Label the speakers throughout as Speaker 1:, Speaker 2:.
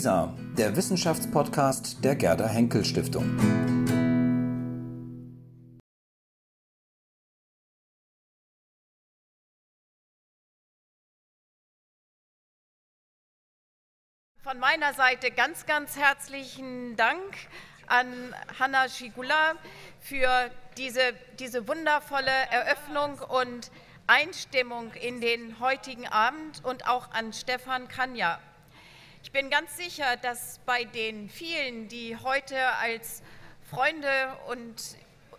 Speaker 1: WISA, der Wissenschaftspodcast der Gerda Henkel Stiftung.
Speaker 2: Von meiner Seite ganz, ganz herzlichen Dank an Hanna Schigula für diese, diese wundervolle Eröffnung und Einstimmung in den heutigen Abend und auch an Stefan Kanja. Ich bin ganz sicher, dass bei den vielen, die heute als Freunde und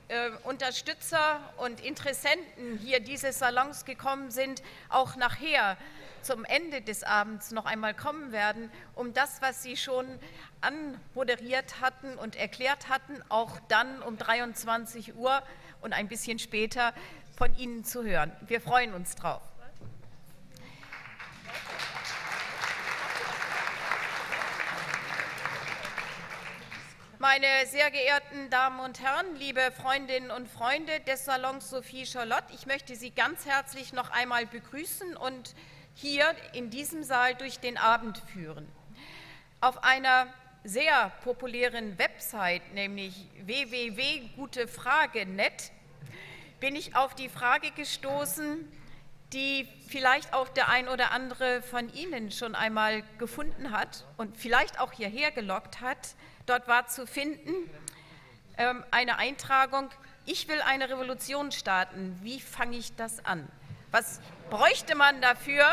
Speaker 2: äh, Unterstützer und Interessenten hier dieses Salons gekommen sind, auch nachher zum Ende des Abends noch einmal kommen werden, um das, was Sie schon anmoderiert hatten und erklärt hatten, auch dann um 23 Uhr und ein bisschen später von Ihnen zu hören. Wir freuen uns drauf. Meine sehr geehrten Damen und Herren, liebe Freundinnen und Freunde des Salons Sophie Charlotte, ich möchte Sie ganz herzlich noch einmal begrüßen und hier in diesem Saal durch den Abend führen. Auf einer sehr populären Website, nämlich www.gutefrage.net, bin ich auf die Frage gestoßen, die vielleicht auch der ein oder andere von Ihnen schon einmal gefunden hat und vielleicht auch hierher gelockt hat. Dort war zu finden ähm, eine Eintragung, ich will eine Revolution starten. Wie fange ich das an? Was bräuchte man dafür?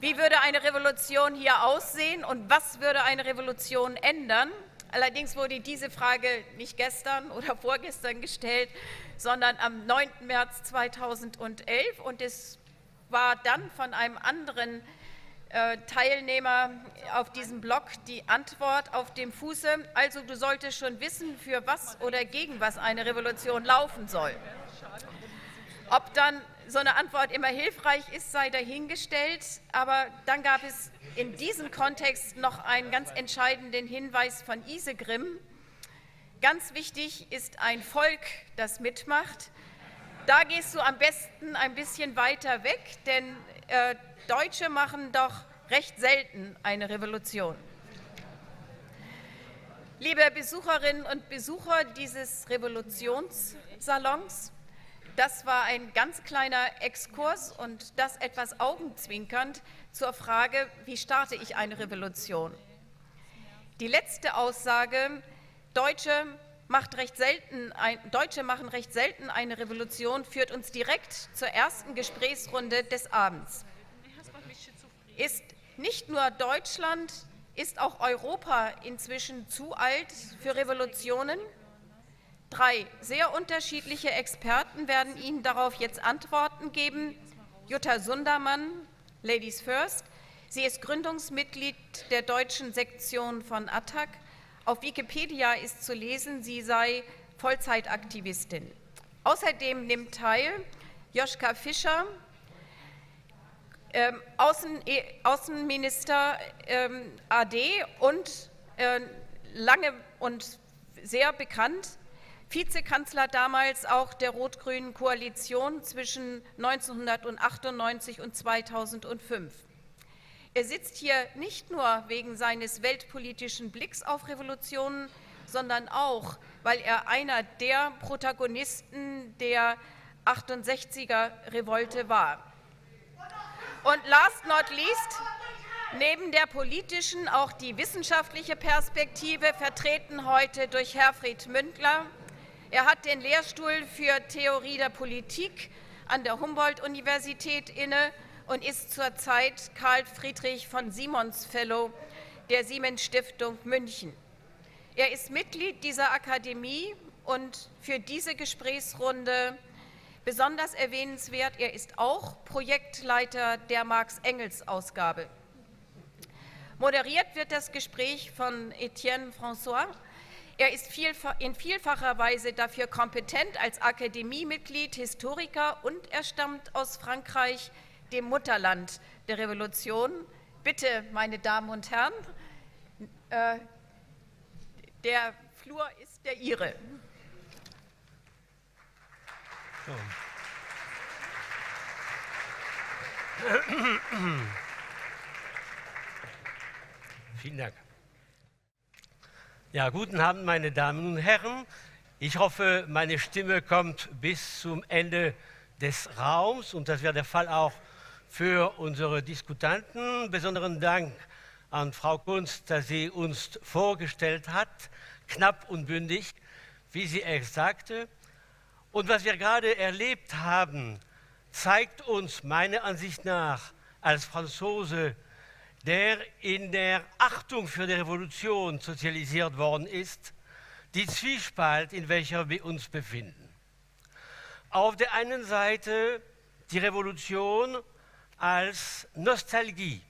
Speaker 2: Wie würde eine Revolution hier aussehen und was würde eine Revolution ändern? Allerdings wurde diese Frage nicht gestern oder vorgestern gestellt, sondern am 9. März 2011 und es war dann von einem anderen Teilnehmer auf diesem Blog die Antwort auf dem Fuße, also du solltest schon wissen, für was oder gegen was eine Revolution laufen soll. Ob dann so eine Antwort immer hilfreich ist, sei dahingestellt, aber dann gab es in diesem Kontext noch einen ganz entscheidenden Hinweis von Isegrim. Ganz wichtig ist ein Volk, das mitmacht. Da gehst du am besten ein bisschen weiter weg, denn äh, Deutsche machen doch recht selten eine Revolution. Liebe Besucherinnen und Besucher dieses Revolutionssalons, das war ein ganz kleiner Exkurs und das etwas augenzwinkernd zur Frage, wie starte ich eine Revolution? Die letzte Aussage, Deutsche, macht recht selten ein, Deutsche machen recht selten eine Revolution, führt uns direkt zur ersten Gesprächsrunde des Abends. Ist nicht nur Deutschland, ist auch Europa inzwischen zu alt für Revolutionen? Drei sehr unterschiedliche Experten werden Ihnen darauf jetzt Antworten geben. Jutta Sundermann, Ladies First. Sie ist Gründungsmitglied der deutschen Sektion von ATTAC. Auf Wikipedia ist zu lesen, sie sei Vollzeitaktivistin. Außerdem nimmt teil Joschka Fischer, ähm, Außen, äh, Außenminister ähm, AD und äh, lange und sehr bekannt Vizekanzler damals auch der rot-grünen Koalition zwischen 1998 und 2005. Er sitzt hier nicht nur wegen seines weltpolitischen Blicks auf Revolutionen, sondern auch, weil er einer der Protagonisten der 68er Revolte war. Und last not least, neben der politischen auch die wissenschaftliche Perspektive vertreten heute durch Herfried Mündler, er hat den Lehrstuhl für Theorie der Politik an der Humboldt-Universität inne und ist zurzeit Karl Friedrich von Simons Fellow der Siemens Stiftung München. Er ist Mitglied dieser Akademie und für diese Gesprächsrunde besonders erwähnenswert, er ist auch Projektleiter der Marx-Engels-Ausgabe. Moderiert wird das Gespräch von Etienne François, er ist in vielfacher Weise dafür kompetent als Akademiemitglied, Historiker und er stammt aus Frankreich, dem Mutterland der Revolution. Bitte, meine Damen und Herren, äh, der Flur ist der Ihre. So.
Speaker 3: Vielen Dank. Ja, guten Abend, meine Damen und Herren. Ich hoffe, meine Stimme kommt bis zum Ende des Raums und das wäre der Fall auch für unsere Diskutanten. Besonderen Dank an Frau Kunst, dass sie uns vorgestellt hat, knapp und bündig, wie sie es sagte. Und was wir gerade erlebt haben, zeigt uns meiner Ansicht nach als Franzose, der in der Achtung für die Revolution sozialisiert worden ist, die Zwiespalt, in welcher wir uns befinden. Auf der einen Seite die Revolution als Nostalgie.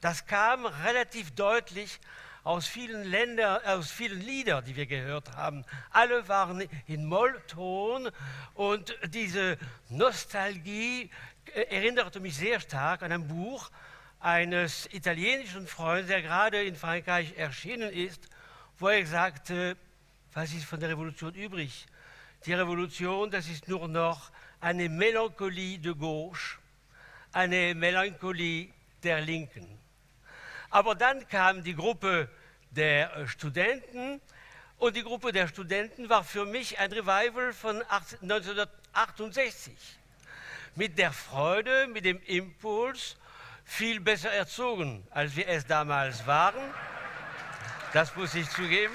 Speaker 3: Das kam relativ deutlich aus vielen Ländern, aus vielen Liedern, die wir gehört haben. Alle waren in Mollton und diese Nostalgie äh, erinnerte mich sehr stark an ein Buch eines italienischen Freundes, der gerade in Frankreich erschienen ist, wo er sagte, was ist von der Revolution übrig? Die Revolution, das ist nur noch eine Melancholie de gauche, eine Melancholie der Linken. Aber dann kam die Gruppe der äh, Studenten und die Gruppe der Studenten war für mich ein Revival von 1968. Mit der Freude, mit dem Impuls, viel besser erzogen, als wir es damals waren. Das muss ich zugeben.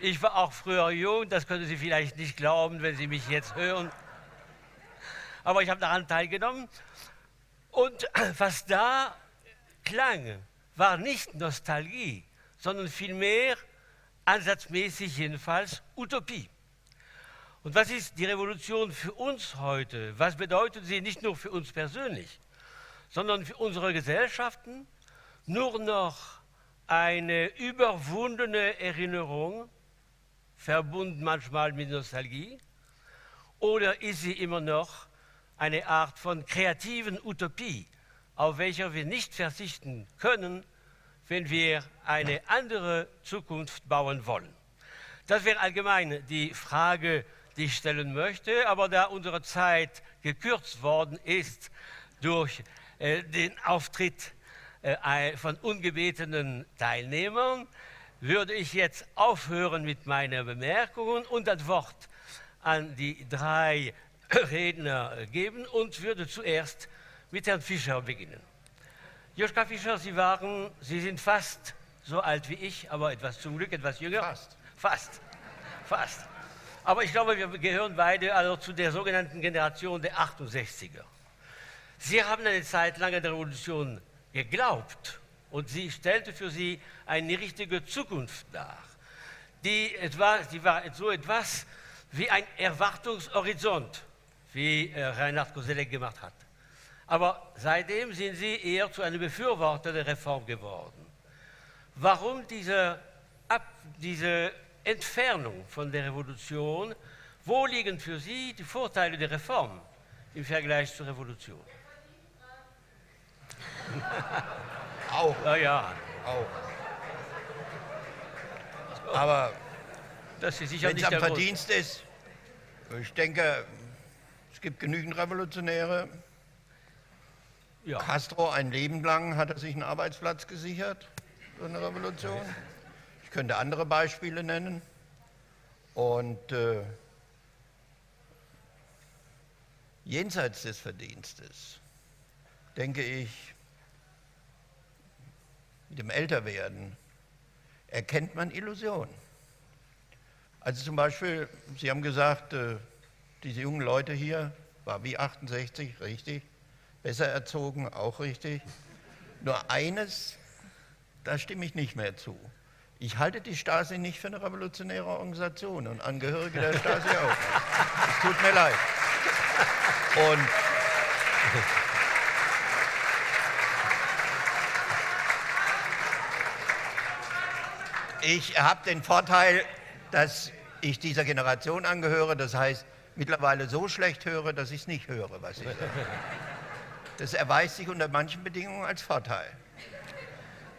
Speaker 3: Ich war auch früher jung, das können Sie vielleicht nicht glauben, wenn Sie mich jetzt hören. Aber ich habe daran teilgenommen und was da klang, war nicht Nostalgie, sondern vielmehr, ansatzmäßig jedenfalls, Utopie. Und was ist die Revolution für uns heute? Was bedeutet sie nicht nur für uns persönlich, sondern für unsere Gesellschaften? Nur noch eine überwundene Erinnerung, verbunden manchmal mit Nostalgie? Oder ist sie immer noch eine Art von kreativen Utopie, auf welcher wir nicht verzichten können, wenn wir eine andere Zukunft bauen wollen. Das wäre allgemein die Frage, die ich stellen möchte, aber da unsere Zeit gekürzt worden ist durch äh, den Auftritt äh, von ungebetenen Teilnehmern, würde ich jetzt aufhören mit meinen Bemerkungen und das Wort an die drei Redner geben und würde zuerst mit Herrn Fischer beginnen. Joschka Fischer, Sie waren, Sie sind fast so alt wie ich, aber etwas zum Glück etwas jünger.
Speaker 4: Fast.
Speaker 3: Fast. Fast. Aber ich glaube, wir gehören beide also zu der sogenannten Generation der 68er. Sie haben eine Zeit lang an der Revolution geglaubt und sie stellte für Sie eine richtige Zukunft dar. Die, etwa, die war so etwas wie ein Erwartungshorizont wie äh, Reinhard Koselleck gemacht hat. Aber seitdem sind Sie eher zu einem Befürworter der Reform geworden. Warum diese, Ab diese Entfernung von der Revolution? Wo liegen für Sie die Vorteile der Reform im Vergleich zur Revolution?
Speaker 4: Auch.
Speaker 3: Ja, ja.
Speaker 4: Auch. Aber wenn es am
Speaker 3: der Grund.
Speaker 4: Verdienst ist, ich denke, es gibt genügend Revolutionäre.
Speaker 3: Ja.
Speaker 4: Castro ein Leben lang hat er sich einen Arbeitsplatz gesichert durch eine Revolution. Ich könnte andere Beispiele nennen. Und äh, jenseits des Verdienstes, denke ich, mit dem Älterwerden erkennt man Illusionen. Also zum Beispiel, Sie haben gesagt, äh, diese jungen Leute hier, war wie 68, richtig, besser erzogen, auch richtig. Nur eines, da stimme ich nicht mehr zu. Ich halte die Stasi nicht für eine revolutionäre Organisation und Angehörige der Stasi auch. Es tut mir leid. Und ich habe den Vorteil, dass ich dieser Generation angehöre. Das heißt, mittlerweile so schlecht höre, dass ich es nicht höre, was ich sage. Das erweist sich unter manchen Bedingungen als Vorteil.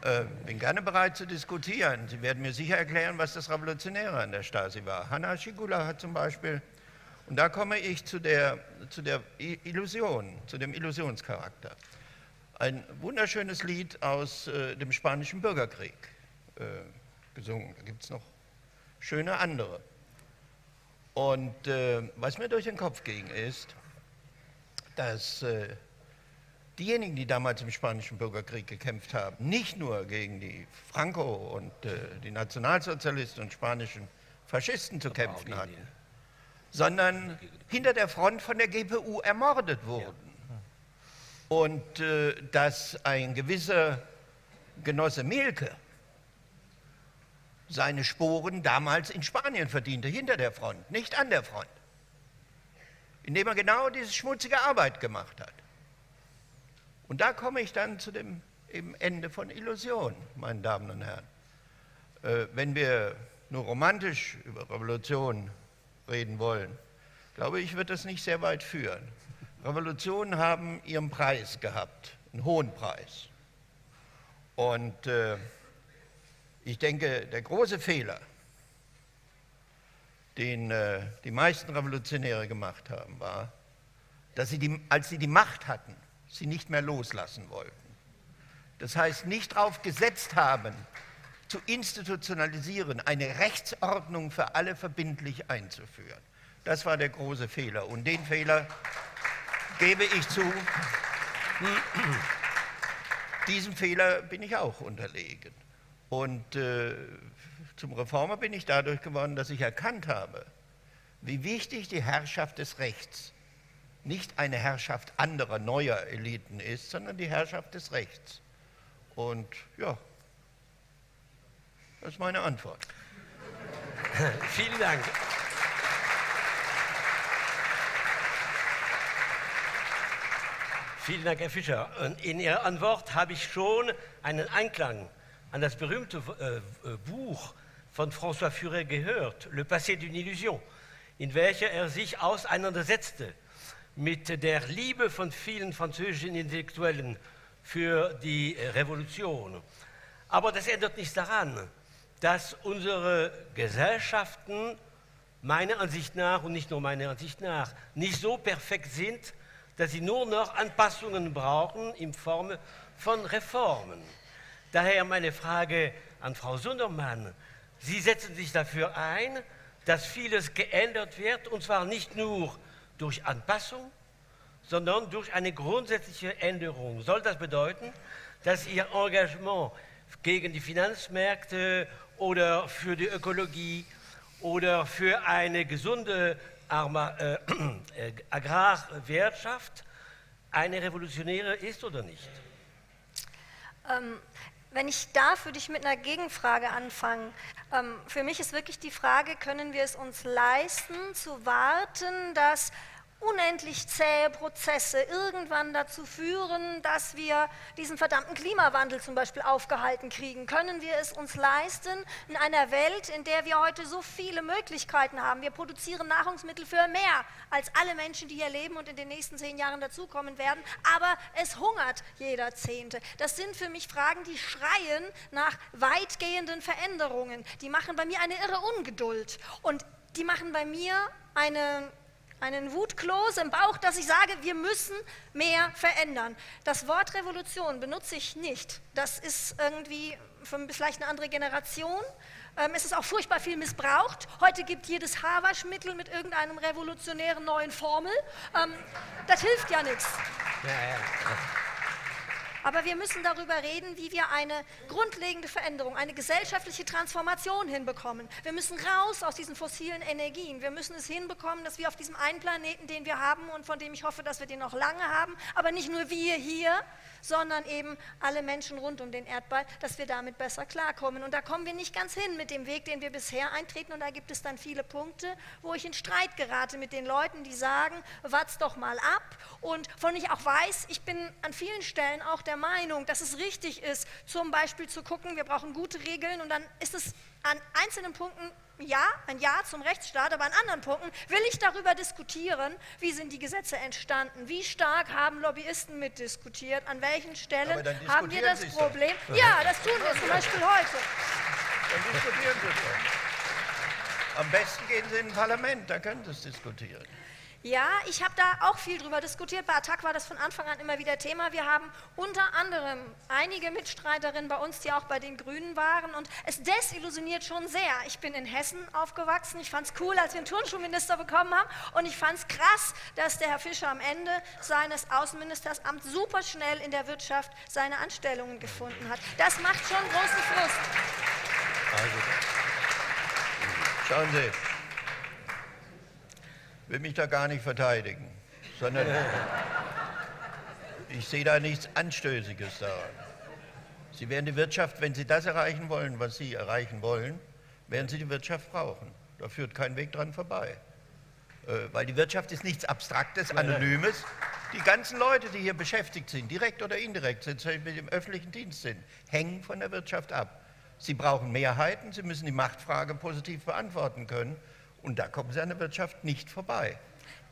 Speaker 4: Äh, bin gerne bereit zu diskutieren. Sie werden mir sicher erklären, was das Revolutionäre an der Stasi war. Hanna Schigula hat zum Beispiel, und da komme ich zu der, zu der Illusion, zu dem Illusionscharakter. ein wunderschönes Lied aus äh, dem Spanischen Bürgerkrieg äh, gesungen. Da gibt es noch schöne andere. Und äh, was mir durch den Kopf ging, ist, dass äh, diejenigen, die damals im Spanischen Bürgerkrieg gekämpft haben, nicht nur gegen die Franco und äh, die Nationalsozialisten und spanischen Faschisten zu kämpfen hatten, sondern hinter der Front von der GPU ermordet wurden. Und äh, dass ein gewisser Genosse Mielke seine Sporen damals in Spanien verdiente, hinter der Front, nicht an der Front, indem er genau diese schmutzige Arbeit gemacht hat. Und da komme ich dann zu dem Ende von Illusion, meine Damen und Herren. Äh, wenn wir nur romantisch über Revolution reden wollen, glaube ich, wird das nicht sehr weit führen. Revolutionen haben ihren Preis gehabt, einen hohen Preis. Und äh, ich denke, der große Fehler, den äh, die meisten Revolutionäre gemacht haben, war, dass sie, die, als sie die Macht hatten, sie nicht mehr loslassen wollten. Das heißt, nicht darauf gesetzt haben, zu institutionalisieren, eine Rechtsordnung für alle verbindlich einzuführen. Das war der große Fehler. Und den Fehler gebe ich zu. Diesem Fehler bin ich auch unterlegen. Und äh, zum Reformer bin ich dadurch geworden, dass ich erkannt habe, wie wichtig die Herrschaft des Rechts nicht eine Herrschaft anderer, neuer Eliten ist, sondern die Herrschaft des Rechts. Und ja, das ist meine Antwort.
Speaker 3: Vielen Dank. Vielen Dank, Herr Fischer. Und in Ihrer Antwort habe ich schon einen Einklang an das berühmte äh, Buch von François Furet gehört, Le Passé d'une Illusion, in welcher er sich auseinandersetzte mit der Liebe von vielen französischen Intellektuellen für die Revolution. Aber das ändert nichts daran, dass unsere Gesellschaften meiner Ansicht nach und nicht nur meiner Ansicht nach nicht so perfekt sind, dass sie nur noch Anpassungen brauchen in Form von Reformen. Daher meine Frage an Frau Sundermann. Sie setzen sich dafür ein, dass vieles geändert wird, und zwar nicht nur durch Anpassung, sondern durch eine grundsätzliche Änderung. Soll das bedeuten, dass Ihr Engagement gegen die Finanzmärkte oder für die Ökologie oder für eine gesunde äh, äh, Agrarwirtschaft eine revolutionäre ist oder nicht?
Speaker 5: Wenn ich darf, würde ich mit einer Gegenfrage anfangen. Ähm, für mich ist wirklich die Frage, können wir es uns leisten, zu warten, dass unendlich zähe Prozesse irgendwann dazu führen, dass wir diesen verdammten Klimawandel zum Beispiel aufgehalten kriegen? Können wir es uns leisten in einer Welt, in der wir heute so viele Möglichkeiten haben? Wir produzieren Nahrungsmittel für mehr als alle Menschen, die hier leben und in den nächsten zehn Jahren dazukommen werden, aber es hungert jeder Zehnte. Das sind für mich Fragen, die schreien nach weitgehenden Veränderungen. Die machen bei mir eine irre Ungeduld und die machen bei mir eine einen Wutkloß im Bauch, dass ich sage, wir müssen mehr verändern. Das Wort Revolution benutze ich nicht. Das ist irgendwie vielleicht eine andere Generation. Ähm, es ist auch furchtbar viel missbraucht. Heute gibt jedes Haarwaschmittel mit irgendeinem revolutionären neuen Formel. Ähm, das hilft ja nichts. Ja, ja. Aber wir müssen darüber reden, wie wir eine grundlegende Veränderung, eine gesellschaftliche Transformation hinbekommen. Wir müssen raus aus diesen fossilen Energien. Wir müssen es hinbekommen, dass wir auf diesem einen Planeten, den wir haben und von dem ich hoffe, dass wir den noch lange haben, aber nicht nur wir hier, sondern eben alle Menschen rund um den Erdball, dass wir damit besser klarkommen. Und da kommen wir nicht ganz hin mit dem Weg, den wir bisher eintreten. Und da gibt es dann viele Punkte, wo ich in Streit gerate mit den Leuten, die sagen, wart's doch mal ab. Und von ich auch weiß, ich bin an vielen Stellen auch der Meinung, dass es richtig ist, zum Beispiel zu gucken, wir brauchen gute Regeln und dann ist es an einzelnen Punkten ja, ein Ja zum Rechtsstaat, aber an anderen Punkten will ich darüber diskutieren, wie sind die Gesetze entstanden, wie stark haben Lobbyisten mitdiskutiert, an welchen Stellen haben wir das Problem. Doch. Ja, das tun wir zum Beispiel heute.
Speaker 4: Dann diskutieren Sie doch. Am besten gehen Sie in ein Parlament, da können Sie es diskutieren.
Speaker 5: Ja, ich habe da auch viel drüber diskutiert. Bei Attac war das von Anfang an immer wieder Thema. Wir haben unter anderem einige Mitstreiterinnen bei uns, die auch bei den Grünen waren. Und es desillusioniert schon sehr. Ich bin in Hessen aufgewachsen. Ich fand es cool, als wir einen Turnschuhminister bekommen haben. Und ich fand es krass, dass der Herr Fischer am Ende seines Außenministersamts super schnell in der Wirtschaft seine Anstellungen gefunden hat. Das macht schon großen Frust.
Speaker 4: Also, schauen Sie, will mich da gar nicht verteidigen, sondern ich sehe da nichts Anstößiges daran. Sie werden die Wirtschaft, wenn Sie das erreichen wollen, was Sie erreichen wollen, werden Sie die Wirtschaft brauchen. Da führt kein Weg dran vorbei. Äh, weil die Wirtschaft ist nichts Abstraktes, Anonymes. Die ganzen Leute, die hier beschäftigt sind, direkt oder indirekt, sind, mit dem öffentlichen Dienst sind, hängen von der Wirtschaft ab. Sie brauchen Mehrheiten, Sie müssen die Machtfrage positiv beantworten können. Und da kommen Sie an der Wirtschaft nicht vorbei.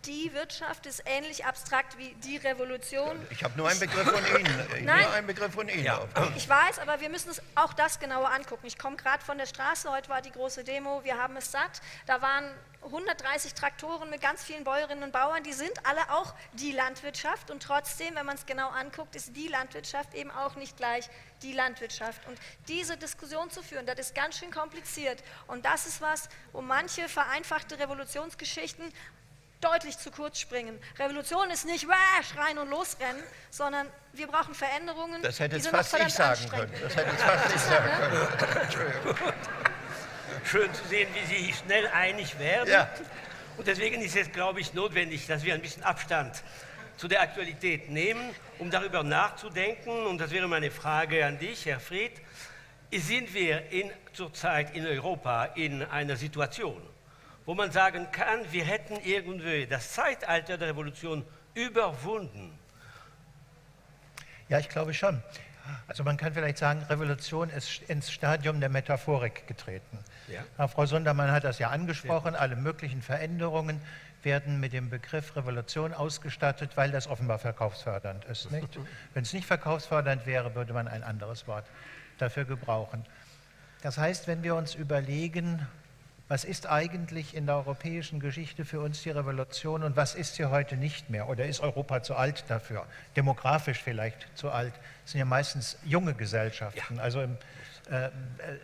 Speaker 5: Die Wirtschaft ist ähnlich abstrakt wie die Revolution.
Speaker 4: Ich habe nur einen Begriff von Ihnen.
Speaker 5: Nein.
Speaker 4: Nur einen Begriff von Ihnen. Ja.
Speaker 5: Ich weiß, aber wir müssen uns auch das genauer angucken. Ich komme gerade von der Straße, heute war die große Demo, wir haben es satt. Da waren 130 Traktoren mit ganz vielen Bäuerinnen und Bauern, die sind alle auch die Landwirtschaft und trotzdem, wenn man es genau anguckt, ist die Landwirtschaft eben auch nicht gleich die Landwirtschaft. Und diese Diskussion zu führen, das ist ganz schön kompliziert und das ist was, wo manche vereinfachte Revolutionsgeschichten deutlich zu kurz springen. Revolution ist nicht Wah! schreien und losrennen, sondern wir brauchen Veränderungen.
Speaker 4: Das hätte jetzt fast ich sagen können. Das hätte jetzt fast ich sagen können. Entschuldigung
Speaker 3: schön zu sehen, wie Sie schnell einig werden. Ja. Und deswegen ist es, glaube ich, notwendig, dass wir ein bisschen Abstand zu der Aktualität nehmen, um darüber nachzudenken. Und das wäre meine Frage an dich, Herr Fried. Sind wir in, zurzeit in Europa in einer Situation, wo man sagen kann, wir hätten irgendwie das Zeitalter der Revolution überwunden?
Speaker 6: Ja, ich glaube schon. Also man kann vielleicht sagen, Revolution ist ins Stadium der Metaphorik getreten. Ja. Frau Sundermann hat das ja angesprochen, alle möglichen Veränderungen werden mit dem Begriff Revolution ausgestattet, weil das offenbar verkaufsfördernd ist. Wenn es nicht verkaufsfördernd wäre, würde man ein anderes Wort dafür gebrauchen. Das heißt, wenn wir uns überlegen, was ist eigentlich in der europäischen Geschichte für uns die Revolution und was ist sie heute nicht mehr? Oder ist Europa zu alt dafür? Demografisch vielleicht zu alt? Das sind ja meistens junge Gesellschaften, ja. also im äh,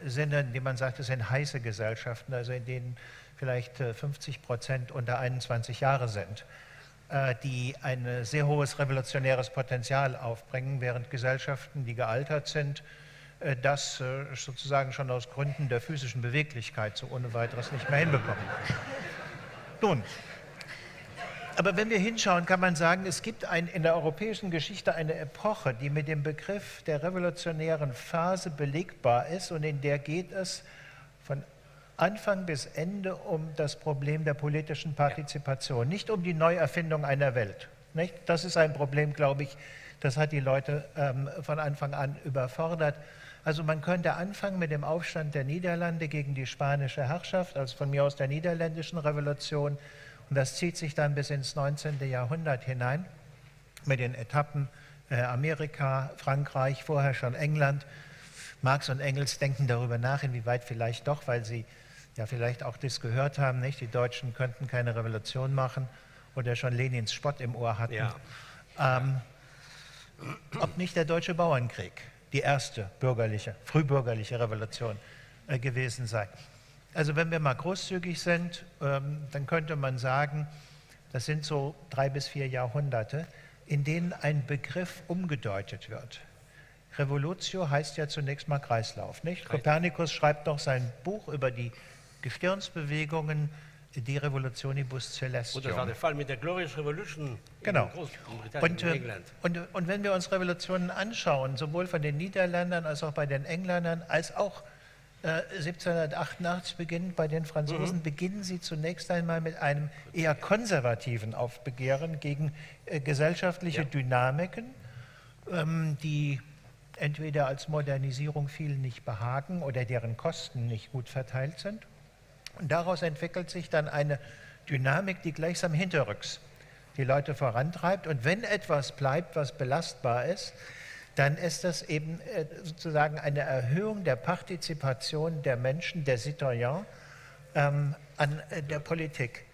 Speaker 6: Sinne, in dem man sagt, es sind heiße Gesellschaften, also in denen vielleicht 50 äh, Prozent unter 21 Jahre sind, äh, die ein sehr hohes revolutionäres Potenzial aufbringen, während Gesellschaften, die gealtert sind, äh, das äh, sozusagen schon aus Gründen der physischen Beweglichkeit so ohne weiteres nicht mehr hinbekommen. Nun, aber wenn wir hinschauen, kann man sagen, es gibt ein, in der europäischen Geschichte eine Epoche, die mit dem Begriff der revolutionären Phase belegbar ist und in der geht es von Anfang bis Ende um das Problem der politischen Partizipation, nicht um die Neuerfindung einer Welt. Nicht? Das ist ein Problem, glaube ich, das hat die Leute ähm, von Anfang an überfordert. Also man könnte anfangen mit dem Aufstand der Niederlande gegen die spanische Herrschaft, also von mir aus der niederländischen Revolution. Und das zieht sich dann bis ins 19. Jahrhundert hinein mit den Etappen äh, Amerika, Frankreich, vorher schon England. Marx und Engels denken darüber nach, inwieweit vielleicht doch, weil sie ja vielleicht auch das gehört haben, nicht? die Deutschen könnten keine Revolution machen oder schon Lenins Spott im Ohr hatten. Ja. Ähm, ob nicht der deutsche Bauernkrieg die erste bürgerliche, frühbürgerliche Revolution äh, gewesen sei. Also wenn wir mal großzügig sind, ähm, dann könnte man sagen, das sind so drei bis vier Jahrhunderte, in denen ein Begriff umgedeutet wird. Revolutio heißt ja zunächst mal Kreislauf, nicht? Kopernikus schreibt noch sein Buch über die Gestirnsbewegungen die Revolutionibus Celestium.
Speaker 3: Und das war der Fall mit der Glorious Revolution
Speaker 6: genau. in Großbritannien, und, in äh, England. Und, und wenn wir uns Revolutionen anschauen, sowohl von den Niederländern als auch bei den Engländern, als auch äh, 1788 beginnend bei den Franzosen, mhm. beginnen sie zunächst einmal mit einem eher konservativen Aufbegehren gegen äh, gesellschaftliche ja. Dynamiken, ähm, die entweder als Modernisierung vielen nicht behagen oder deren Kosten nicht gut verteilt sind und daraus entwickelt sich dann eine Dynamik, die gleichsam hinterrücks die Leute vorantreibt. Und wenn etwas bleibt, was belastbar ist, dann ist das eben äh, sozusagen eine Erhöhung der Partizipation der Menschen, der Citoyens, ähm, an äh, der Politik.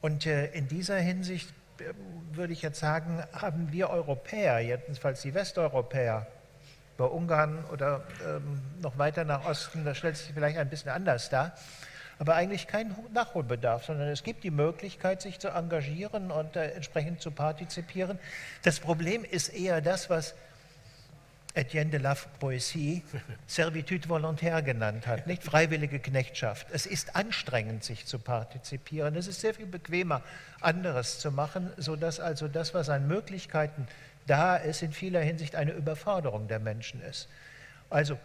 Speaker 6: Und äh, in dieser Hinsicht äh, würde ich jetzt sagen, haben wir Europäer, jedenfalls die Westeuropäer, bei Ungarn oder ähm, noch weiter nach Osten, das stellt sich vielleicht ein bisschen anders dar, aber eigentlich keinen Nachholbedarf, sondern es gibt die Möglichkeit, sich zu engagieren und äh, entsprechend zu partizipieren. Das Problem ist eher das, was Etienne de la Poésie Servitude volontaire genannt hat, nicht freiwillige Knechtschaft. Es ist anstrengend, sich zu partizipieren. Es ist sehr viel bequemer, anderes zu machen, sodass also das, was an Möglichkeiten da ist, in vieler Hinsicht eine Überforderung der Menschen ist. Also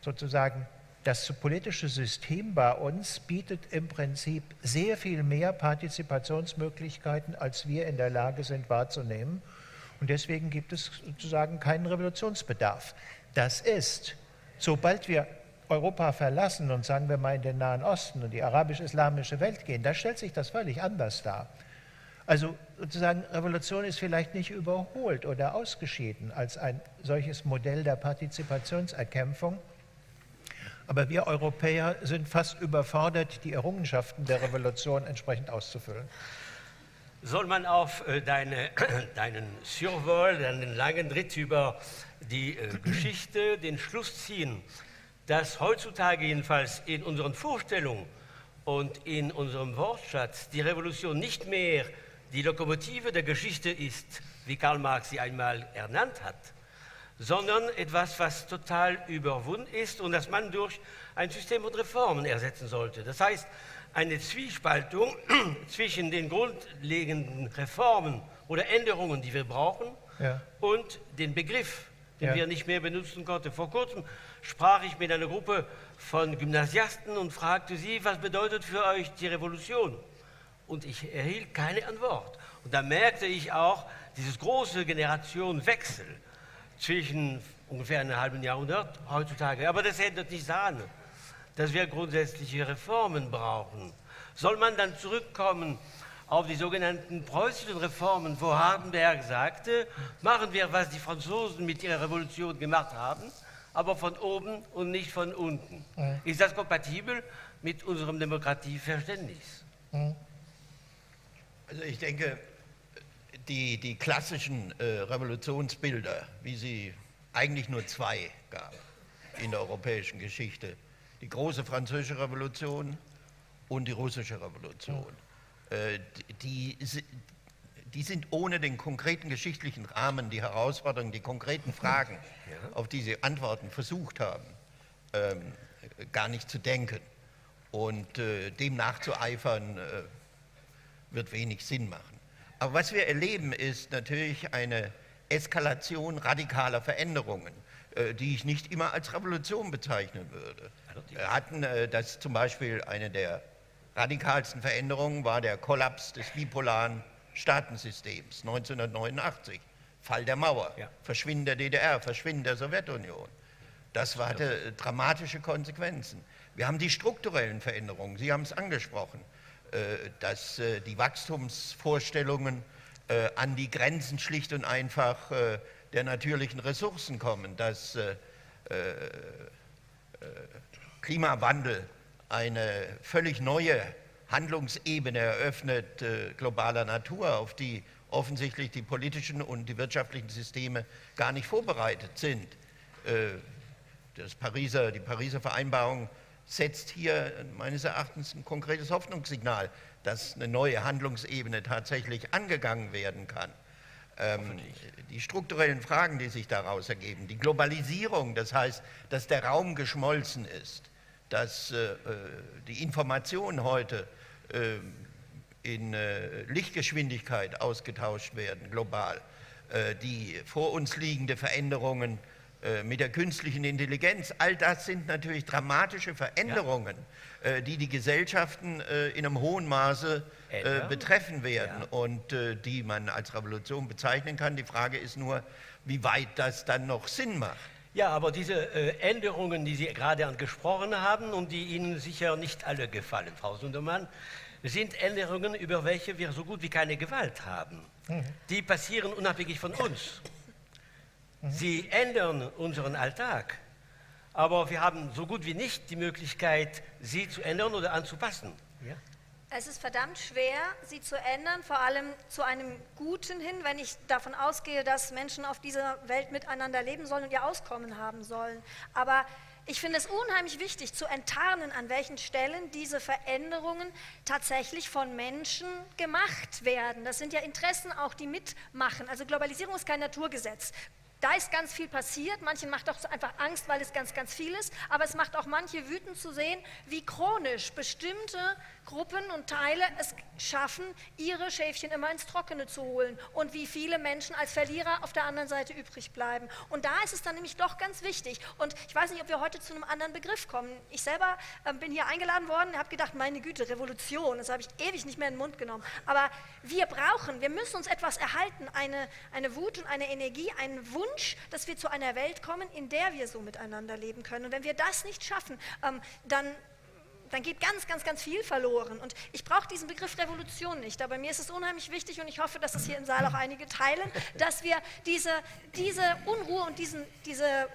Speaker 6: sozusagen das politische System bei uns bietet im Prinzip sehr viel mehr Partizipationsmöglichkeiten, als wir in der Lage sind wahrzunehmen. Und deswegen gibt es sozusagen keinen Revolutionsbedarf. Das ist, sobald wir Europa verlassen und sagen wir mal in den Nahen Osten und die arabisch-islamische Welt gehen, da stellt sich das völlig anders dar. Also sozusagen Revolution ist vielleicht nicht überholt oder ausgeschieden als ein solches Modell der Partizipationserkämpfung. Aber wir Europäer sind fast überfordert, die Errungenschaften der Revolution entsprechend auszufüllen.
Speaker 3: Soll man auf äh, deine, deinen Survol, deinen langen Ritt über die äh, Geschichte den Schluss ziehen, dass heutzutage jedenfalls in unseren Vorstellungen und in unserem Wortschatz die Revolution nicht mehr die Lokomotive der Geschichte ist, wie Karl Marx sie einmal ernannt hat, sondern etwas, was total überwunden ist und das man durch ein System von Reformen ersetzen sollte. Das heißt, eine Zwiespaltung zwischen den grundlegenden Reformen oder Änderungen, die wir brauchen, ja. und den Begriff, den ja. wir nicht mehr benutzen konnten. Vor kurzem sprach ich mit einer Gruppe von Gymnasiasten und fragte sie, was bedeutet für euch die Revolution? Und ich erhielt keine Antwort. Und da merkte ich auch dieses große Generationenwechsel zwischen ungefähr einem halben Jahrhundert heutzutage. Aber das ändert nicht daran dass wir grundsätzliche Reformen brauchen. Soll man dann zurückkommen auf die sogenannten preußischen Reformen, wo Hardenberg sagte, machen wir, was die Franzosen mit ihrer Revolution gemacht haben, aber von oben und nicht von unten. Mhm. Ist das kompatibel mit unserem Demokratieverständnis? Mhm.
Speaker 4: Also ich denke, die, die klassischen äh, Revolutionsbilder, wie sie eigentlich nur zwei gab in der europäischen Geschichte, die große französische Revolution und die russische Revolution. Äh, die, die sind ohne den konkreten geschichtlichen Rahmen, die Herausforderungen, die konkreten Fragen, auf die sie Antworten versucht haben, ähm, gar nicht zu denken. Und äh, dem nachzueifern, äh, wird wenig Sinn machen. Aber was wir erleben, ist natürlich eine Eskalation radikaler Veränderungen, die ich nicht immer als Revolution bezeichnen würde. Wir hatten äh, das zum Beispiel eine der radikalsten Veränderungen war der Kollaps des bipolaren Staatensystems 1989. Fall der Mauer, ja. Verschwinden der DDR, Verschwinden der Sowjetunion. Das hatte äh, dramatische Konsequenzen. Wir haben die strukturellen Veränderungen, Sie haben es angesprochen, äh, dass die Wachstumsvorstellungen an die Grenzen schlicht und einfach der natürlichen Ressourcen kommen, dass Klimawandel eine völlig neue Handlungsebene eröffnet äh, globaler Natur, auf die offensichtlich die politischen und die wirtschaftlichen Systeme gar nicht vorbereitet sind. Äh, das Pariser, die Pariser Vereinbarung setzt hier meines Erachtens ein konkretes Hoffnungssignal, dass eine neue Handlungsebene tatsächlich angegangen werden kann. Ähm, die strukturellen Fragen, die sich daraus ergeben, die Globalisierung, das heißt, dass der Raum geschmolzen ist, dass äh, äh, die Informationen heute äh, in äh, Lichtgeschwindigkeit ausgetauscht werden, global. Äh, die vor uns liegenden Veränderungen mit der künstlichen Intelligenz, all das sind natürlich dramatische Veränderungen, ja. die die Gesellschaften in einem hohen Maße betreffen werden ja. und die man als Revolution bezeichnen kann. Die Frage ist nur, wie weit das dann noch Sinn macht.
Speaker 3: Ja, aber diese äh, Änderungen, die Sie gerade angesprochen haben und die Ihnen sicher nicht alle gefallen, Frau Sundermann, sind Änderungen, über welche wir so gut wie keine Gewalt haben. Mhm. Die passieren unabhängig von uns. Mhm. Sie ändern unseren Alltag, aber wir haben so gut wie nicht die Möglichkeit, sie zu ändern oder anzupassen. Ja?
Speaker 5: Es ist verdammt schwer, sie zu ändern, vor allem zu einem Guten hin, wenn ich davon ausgehe, dass Menschen auf dieser Welt miteinander leben sollen und ihr Auskommen haben sollen. Aber ich finde es unheimlich wichtig zu enttarnen, an welchen Stellen diese Veränderungen tatsächlich von Menschen gemacht werden. Das sind ja Interessen auch, die mitmachen. Also Globalisierung ist kein Naturgesetz. Da ist ganz viel passiert. Manchen macht auch einfach Angst, weil es ganz, ganz viel ist. Aber es macht auch manche wütend zu sehen, wie chronisch bestimmte Gruppen und Teile es schaffen, ihre Schäfchen immer ins Trockene zu holen und wie viele Menschen als Verlierer auf der anderen Seite übrig bleiben. Und da ist es dann nämlich doch ganz wichtig. Und ich weiß nicht, ob wir heute zu einem anderen Begriff kommen. Ich selber äh, bin hier eingeladen worden, habe gedacht, meine Güte, Revolution, das habe ich ewig nicht mehr in den Mund genommen. Aber wir brauchen, wir müssen uns etwas erhalten, eine, eine Wut und eine Energie, einen Wunsch, dass wir zu einer Welt kommen, in der wir so miteinander leben können. Und wenn wir das nicht schaffen, ähm, dann dann geht ganz, ganz, ganz viel verloren. Und ich brauche diesen Begriff Revolution nicht, aber mir ist es unheimlich wichtig und ich hoffe, dass es hier im Saal auch einige teilen, dass wir diese, diese Unruhe und diesen, diese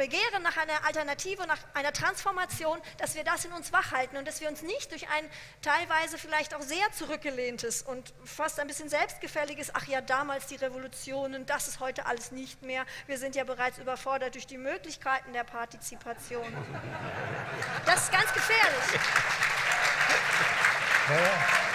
Speaker 5: Begehren nach einer Alternative, nach einer Transformation, dass wir das in uns wachhalten und dass wir uns nicht durch ein teilweise vielleicht auch sehr zurückgelehntes und fast ein bisschen selbstgefälliges, ach ja, damals die Revolutionen, das ist heute alles nicht mehr. Wir sind ja bereits überfordert durch die Möglichkeiten der Partizipation. Das ist ganz gefährlich. Ja,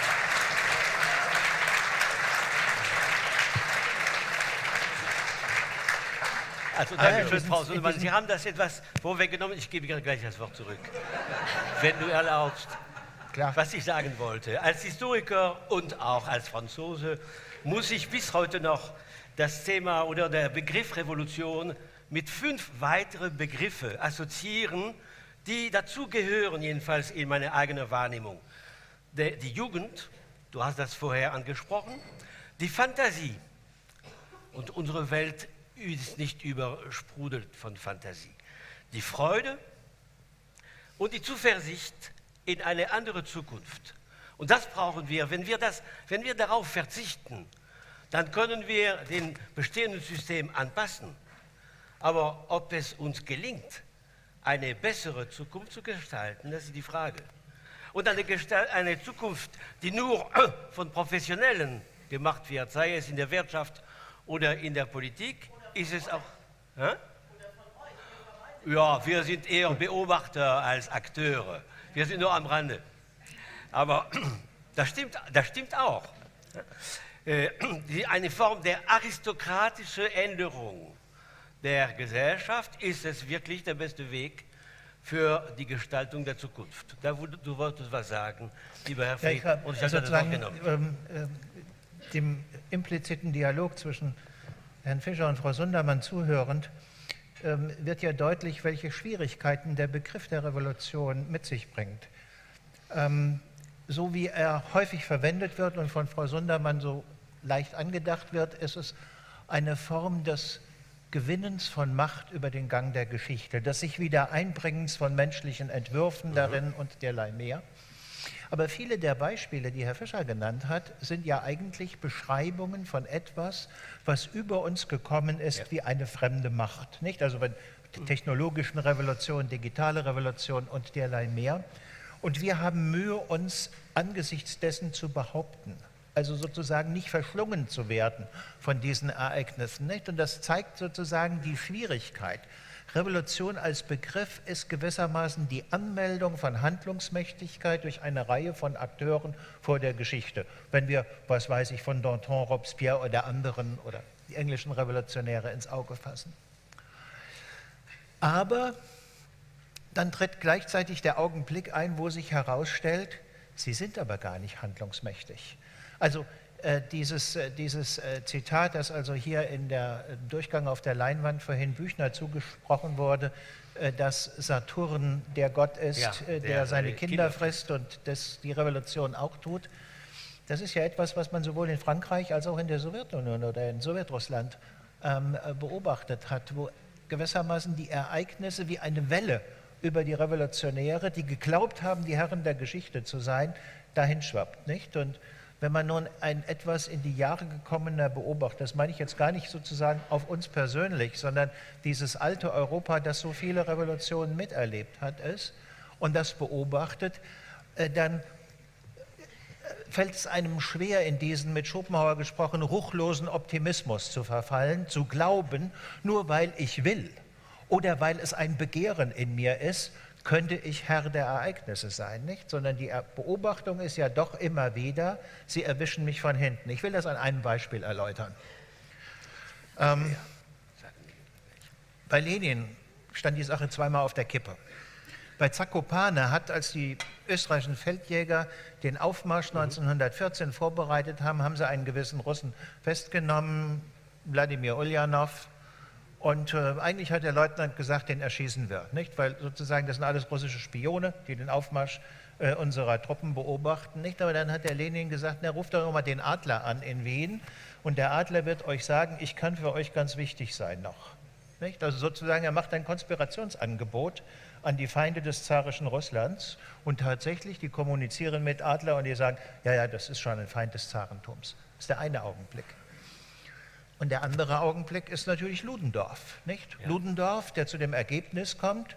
Speaker 3: Also danke schön, Frau Sullivan. Sie haben das etwas vorweggenommen. Ich gebe Ihnen gleich das Wort zurück, wenn du erlaubst. Klar. Was ich sagen wollte, als Historiker und auch als Franzose muss ich bis heute noch das Thema oder der Begriff Revolution mit fünf weiteren Begriffen assoziieren, die dazugehören, jedenfalls in meiner eigenen Wahrnehmung. Die Jugend, du hast das vorher angesprochen, die Fantasie. Und unsere Welt ist nicht übersprudelt von Fantasie. Die Freude und die Zuversicht in eine andere Zukunft. Und das brauchen wir. Wenn wir, das, wenn wir darauf verzichten, dann können wir den bestehenden System anpassen. Aber ob es uns gelingt, eine bessere Zukunft zu gestalten, das ist die Frage. Und eine, eine Zukunft, die nur von Professionellen gemacht wird, sei es in der Wirtschaft oder in der Politik, ist es auch. Hä? Ja, wir sind eher Beobachter als Akteure. Wir sind nur am Rande. Aber das stimmt, das stimmt auch. Äh, eine Form der aristokratischen Änderung der Gesellschaft ist es wirklich der beste Weg für die Gestaltung der Zukunft. Da, du wolltest was sagen, lieber Herr Fried,
Speaker 6: ja, ich und ich habe das auch genommen. Ähm, äh, dem impliziten Dialog zwischen Herrn Fischer und Frau Sundermann zuhörend, ähm, wird ja deutlich, welche Schwierigkeiten der Begriff der Revolution mit sich bringt. Ähm, so wie er häufig verwendet wird und von Frau Sundermann so leicht angedacht wird, ist es eine Form des Gewinnens von Macht über den Gang der Geschichte, des sich wieder Einbringens von menschlichen Entwürfen darin und derlei mehr. Aber viele der Beispiele, die Herr Fischer genannt hat, sind ja eigentlich Beschreibungen von etwas, was über uns gekommen ist ja. wie eine fremde Macht. Nicht? Also bei technologischen Revolutionen, digitale Revolution und derlei mehr. Und wir haben Mühe, uns angesichts dessen zu behaupten. Also sozusagen nicht verschlungen zu werden von diesen Ereignissen. Nicht? Und das zeigt sozusagen die Schwierigkeit, Revolution als Begriff ist gewissermaßen die Anmeldung von Handlungsmächtigkeit durch eine Reihe von Akteuren vor der Geschichte. Wenn wir, was weiß ich, von Danton, Robespierre oder anderen oder die englischen Revolutionäre ins Auge fassen. Aber dann tritt gleichzeitig der Augenblick ein, wo sich herausstellt, sie sind aber gar nicht handlungsmächtig. Also dieses, äh, dieses äh, Zitat, das also hier in der Durchgang auf der Leinwand vorhin Büchner zugesprochen wurde, dass Saturn der Gott ist, ja, der, der, seine Kinder, Kinder frisst und das die Revolution auch tut. Das ist ja etwas, was man sowohl in Frankreich als auch in der Sowjetunion oder in Sowjetrussland ähm, beobachtet hat, wo gewissermaßen die Ereignisse wie eine Welle über die Revolutionäre, die geglaubt haben, die Herren der Geschichte zu sein, dahin schwappt. Nicht? Und wenn man nun ein etwas in die Jahre gekommener beobachtet, das meine ich jetzt gar nicht sozusagen auf uns persönlich, sondern dieses alte Europa, das so viele Revolutionen miterlebt hat, ist und das beobachtet, äh, dann fällt es einem schwer, in diesen mit Schopenhauer gesprochen ruchlosen Optimismus zu verfallen, zu glauben, nur weil ich will oder weil es ein Begehren in mir ist, könnte ich Herr der Ereignisse sein, nicht? Sondern die Beobachtung ist ja doch immer wieder, sie erwischen mich von hinten. Ich will das an einem Beispiel erläutern. Ähm, bei Lenin stand die Sache zweimal auf der Kippe. Bei Zakopane hat, als die österreichischen Feldjäger den Aufmarsch 1914 vorbereitet haben, haben sie einen gewissen Russen festgenommen, Wladimir Ulyanov, und äh, eigentlich hat der Leutnant gesagt, den erschießen wir, nicht? Weil sozusagen das sind alles russische Spione, die den Aufmarsch äh, unserer Truppen beobachten, nicht? Aber dann hat der Lenin gesagt, na, ruft doch mal den Adler an in Wien und der Adler wird euch sagen, ich kann für euch ganz wichtig sein noch. Nicht? Also sozusagen, er macht ein Konspirationsangebot an die Feinde des zarischen Russlands und tatsächlich, die kommunizieren mit Adler und die sagen, ja, ja, das ist schon ein Feind des Zarentums. Das ist der eine Augenblick. Und der andere Augenblick ist natürlich Ludendorff. Nicht? Ja. Ludendorff, der zu dem Ergebnis kommt,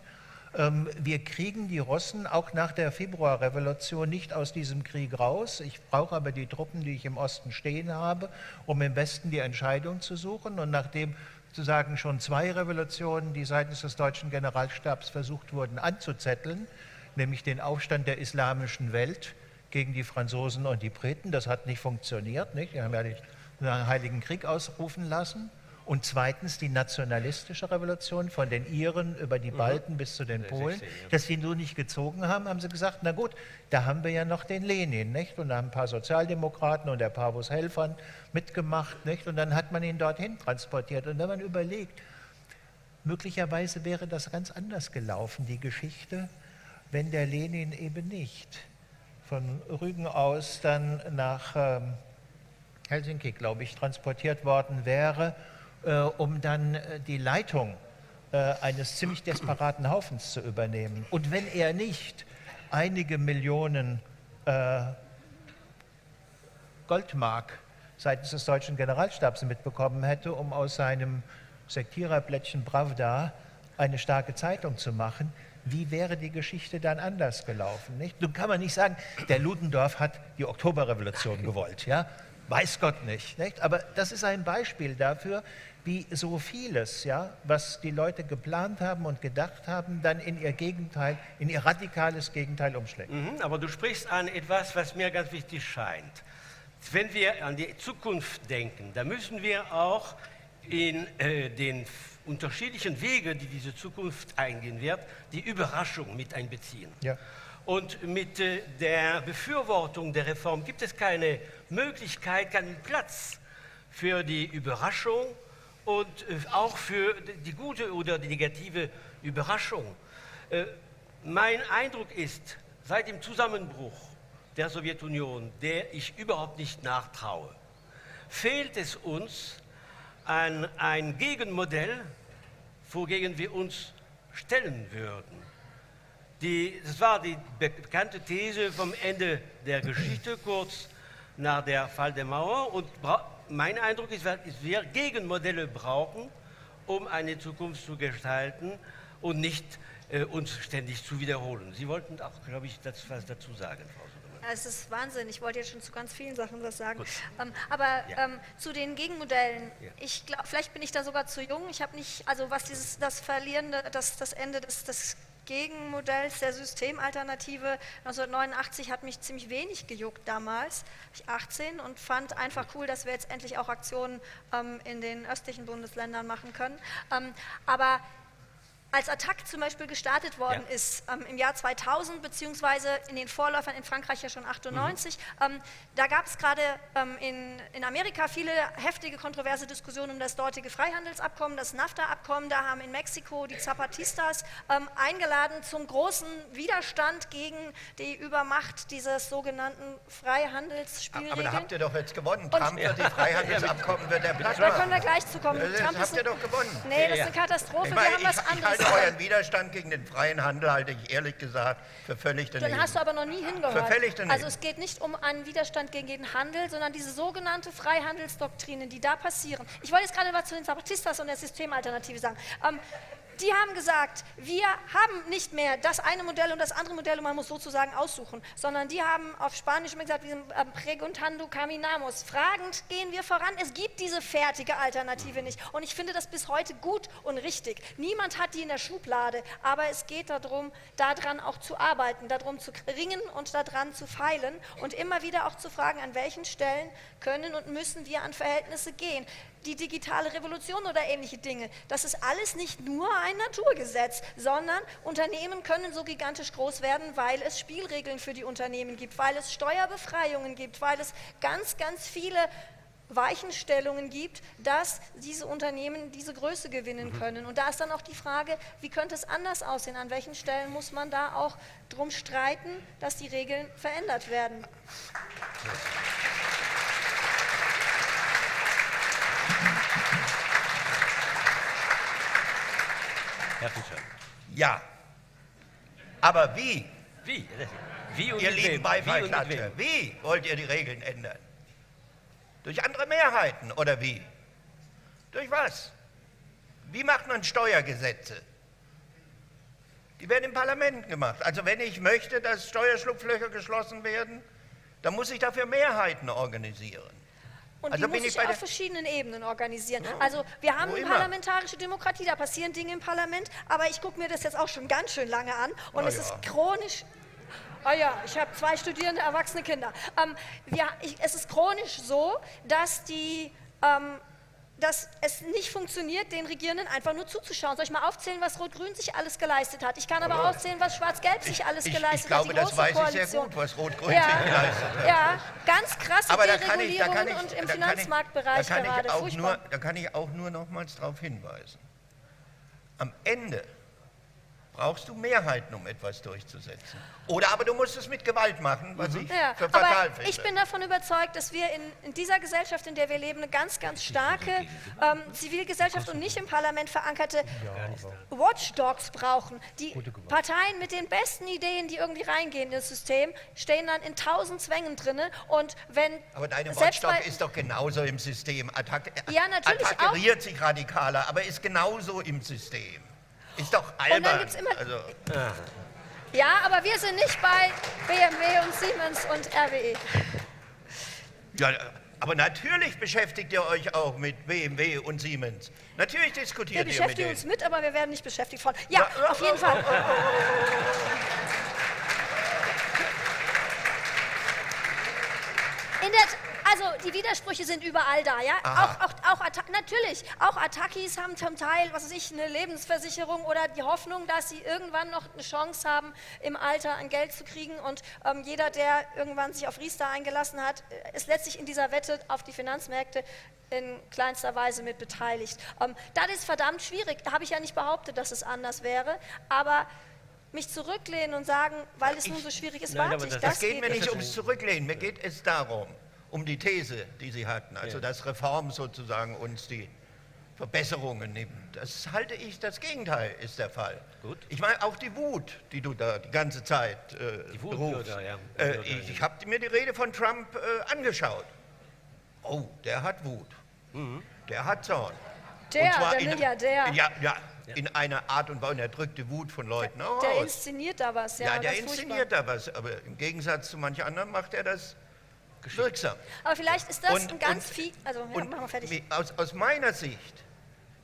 Speaker 6: ähm, wir kriegen die Russen auch nach der Februarrevolution nicht aus diesem Krieg raus. Ich brauche aber die Truppen, die ich im Osten stehen habe, um im Westen die Entscheidung zu suchen. Und nachdem sozusagen schon zwei Revolutionen, die seitens des deutschen Generalstabs versucht wurden anzuzetteln, nämlich den Aufstand der islamischen Welt gegen die Franzosen und die Briten, das hat nicht funktioniert. Nicht? Die haben ja nicht einen Heiligen Krieg ausrufen lassen. Und zweitens die nationalistische Revolution von den Iren über die mhm. Balten mhm. bis zu den Polen, dass sie nur nicht gezogen haben, haben sie gesagt, na gut, da haben wir ja noch den Lenin, nicht? Und da haben ein paar Sozialdemokraten und der Pavus Helfern mitgemacht, nicht? Und dann hat man ihn dorthin transportiert. Und wenn man überlegt, möglicherweise wäre das ganz anders gelaufen, die Geschichte, wenn der Lenin eben nicht von Rügen aus dann nach ähm, Helsinki, glaube ich, transportiert worden wäre, äh, um dann äh, die Leitung äh, eines ziemlich desperaten Haufens zu übernehmen. Und wenn er nicht einige Millionen äh, Goldmark seitens des deutschen Generalstabs mitbekommen hätte, um aus seinem Sektiererblättchen Pravda eine starke Zeitung zu machen, wie wäre die Geschichte dann anders gelaufen? Nicht? Nun kann man nicht sagen, der Ludendorff hat die Oktoberrevolution gewollt. Ja? Weiß Gott nicht, nicht. Aber das ist ein Beispiel dafür, wie so vieles, ja, was die Leute geplant haben und gedacht haben, dann in ihr Gegenteil, in ihr radikales Gegenteil umschlägt.
Speaker 3: Mhm, aber du sprichst an etwas, was mir ganz wichtig scheint. Wenn wir an die Zukunft denken, dann müssen wir auch in äh, den unterschiedlichen Wegen, die diese Zukunft eingehen wird, die Überraschung mit einbeziehen. Ja. Und mit äh, der Befürwortung der Reform gibt es keine Möglichkeit, keinen Platz für die Überraschung und äh, auch für die gute oder die negative Überraschung. Äh, mein Eindruck ist, seit dem Zusammenbruch der Sowjetunion, der ich überhaupt nicht nachtraue, fehlt es uns an ein Gegenmodell, wogegen wir uns stellen würden. Die, das war die bekannte These vom Ende der Geschichte, kurz nach der Fall der Mauer. Und mein Eindruck ist, dass wir Gegenmodelle brauchen, um eine Zukunft zu gestalten und nicht äh, uns ständig zu wiederholen. Sie wollten auch, glaube ich, das, was dazu sagen, Frau Sudermann.
Speaker 5: Es ist Wahnsinn. Ich wollte jetzt schon zu ganz vielen Sachen was sagen. Ähm, aber ja. ähm, zu den Gegenmodellen, ja. ich glaube, vielleicht bin ich da sogar zu jung. Ich habe nicht, also was dieses, das Verlierende, das, das Ende des, des Gegenmodells der Systemalternative 1989 hat mich ziemlich wenig gejuckt damals, ich 18 und fand einfach cool, dass wir jetzt endlich auch Aktionen ähm, in den östlichen Bundesländern machen können. Ähm, aber als Attac zum Beispiel gestartet worden ja. ist ähm, im Jahr 2000, beziehungsweise in den Vorläufern in Frankreich ja schon 98, mhm. ähm, da gab es gerade ähm, in, in Amerika viele heftige, kontroverse Diskussionen um das dortige Freihandelsabkommen, das NAFTA-Abkommen. Da haben in Mexiko die Zapatistas ähm, eingeladen zum großen Widerstand gegen die Übermacht dieses sogenannten Freihandelsspielregeln.
Speaker 4: Aber da habt ihr doch jetzt gewonnen. Trump wird die Freihandelsabkommen wird er
Speaker 5: Da können wir gleich zu kommen.
Speaker 4: Das habt ihr doch gewonnen.
Speaker 5: Nee, das ist eine Katastrophe.
Speaker 4: Ich meine, wir haben was anderes euren Widerstand gegen den freien Handel halte ich ehrlich gesagt für völlig daneben.
Speaker 5: Dann hast du aber noch nie hingehört.
Speaker 4: Für völlig daneben.
Speaker 5: Also es geht nicht um einen Widerstand gegen den Handel, sondern diese sogenannte Freihandelsdoktrinen, die da passieren. Ich wollte jetzt gerade was zu den Zapatistas und der Systemalternative sagen. Ähm, die haben gesagt, wir haben nicht mehr das eine Modell und das andere Modell und man muss sozusagen aussuchen, sondern die haben auf Spanisch immer gesagt, wir sind ähm, preguntando caminamos. Fragend gehen wir voran. Es gibt diese fertige Alternative nicht. Und ich finde das bis heute gut und richtig. Niemand hat die in der Schublade, aber es geht darum, daran auch zu arbeiten, darum zu ringen und daran zu feilen und immer wieder auch zu fragen, an welchen Stellen können und müssen wir an Verhältnisse gehen die digitale Revolution oder ähnliche Dinge. Das ist alles nicht nur ein Naturgesetz, sondern Unternehmen können so gigantisch groß werden, weil es Spielregeln für die Unternehmen gibt, weil es Steuerbefreiungen gibt, weil es ganz, ganz viele Weichenstellungen gibt, dass diese Unternehmen diese Größe gewinnen mhm. können. Und da ist dann auch die Frage, wie könnte es anders aussehen? An welchen Stellen muss man da auch drum streiten, dass die Regeln verändert werden?
Speaker 4: Herr Fischer. Ja. Aber wie?
Speaker 3: Wie? Wie und
Speaker 4: ihr lieben Beifallklatscher, wie, wie wollt ihr die Regeln ändern? Durch andere Mehrheiten oder wie? Durch was? Wie macht man Steuergesetze? Die werden im Parlament gemacht. Also wenn ich möchte, dass Steuerschlupflöcher geschlossen werden, dann muss ich dafür Mehrheiten organisieren.
Speaker 5: Und also die muss sich auf verschiedenen Ebenen organisieren. Ja. Also wir haben eine parlamentarische Demokratie, da passieren Dinge im Parlament, aber ich gucke mir das jetzt auch schon ganz schön lange an und oh es ja. ist chronisch Oh ja, ich habe zwei studierende erwachsene Kinder. Ähm, wir, ich, es ist chronisch so, dass die ähm, dass es nicht funktioniert, den Regierenden einfach nur zuzuschauen. Soll ich mal aufzählen, was Rot-Grün sich alles geleistet hat? Ich kann aber oh. aufzählen, was Schwarz-Gelb sich alles
Speaker 4: ich,
Speaker 5: geleistet
Speaker 4: ich glaube,
Speaker 5: hat.
Speaker 4: Ich glaube, das weiß ich sehr gut, was Rot-Grün
Speaker 5: ja.
Speaker 4: sich geleistet hat.
Speaker 5: Ja, ganz krasse
Speaker 4: aber
Speaker 5: Deregulierungen ich, ich, und im Finanzmarktbereich
Speaker 4: da
Speaker 5: gerade.
Speaker 4: Nur, da kann ich auch nur nochmals darauf hinweisen. Am Ende brauchst du Mehrheiten, um etwas durchzusetzen. Oder aber du musst es mit Gewalt machen, was mhm. ich ja, für fatal aber finde.
Speaker 5: Ich bin davon überzeugt, dass wir in, in, dieser Gesellschaft, in der wir leben, eine ganz, ganz starke ähm, Zivilgesellschaft und nicht im Parlament verankerte Watchdogs brauchen. Die Parteien mit den besten Ideen, die irgendwie reingehen in das System, stehen dann in tausend Zwängen drin. Und wenn
Speaker 4: aber deine Watchdog ist doch genauso im System. Attack
Speaker 5: ja, natürlich
Speaker 4: attackiert sich radikaler, aber ist genauso im System. Ist doch albern. Und dann
Speaker 5: gibt's immer, also. Ja, aber wir sind nicht bei BMW und Siemens und RWE.
Speaker 4: Ja, aber natürlich beschäftigt ihr euch auch mit BMW und Siemens. Natürlich diskutiert
Speaker 5: ihr
Speaker 4: mit
Speaker 5: Wir beschäftigen uns mit, aber wir werden nicht beschäftigt von. Ja, ja auf jeden Fall. In der, also die Widersprüche sind überall da, ja. Auch, auch, auch natürlich, auch Attackis haben zum Teil, was weiß ich, eine Lebensversicherung oder die Hoffnung, dass sie irgendwann noch eine Chance haben, im Alter ein Geld zu kriegen. Und ähm, jeder, der irgendwann sich auf Riester eingelassen hat, äh, ist letztlich in dieser Wette auf die Finanzmärkte in kleinster Weise mit beteiligt. Ähm, das ist verdammt schwierig. Da habe ich ja nicht behauptet, dass es anders wäre, aber mich zurücklehnen und sagen, weil es nun so schwierig ist, warte ich.
Speaker 4: Das, das geht mir nicht ums Zurücklehnen, mir geht es darum, um die These, die Sie hatten, also ja. dass Reform sozusagen uns die Verbesserungen nimmt. Das halte ich, das Gegenteil ist der Fall. Gut. Ich meine, auch die Wut, die du da die ganze Zeit äh, die Wut berufst. Da, ja. äh, ich, ich habe mir die Rede von Trump äh, angeschaut. Oh, der hat Wut. Mhm. Der hat Zorn.
Speaker 5: Der, der in, Milliardär.
Speaker 4: Ja, ja, in einer Art und Weise, er drückte Wut von Leuten
Speaker 5: der, aus. Der inszeniert da was, ja.
Speaker 4: Ja, der inszeniert furchtbar. da was, aber im Gegensatz zu manch anderen macht er das wirksam.
Speaker 5: Aber vielleicht ist das und, ein ganz viel. Also, ja,
Speaker 4: und machen wir fertig. Aus, aus meiner Sicht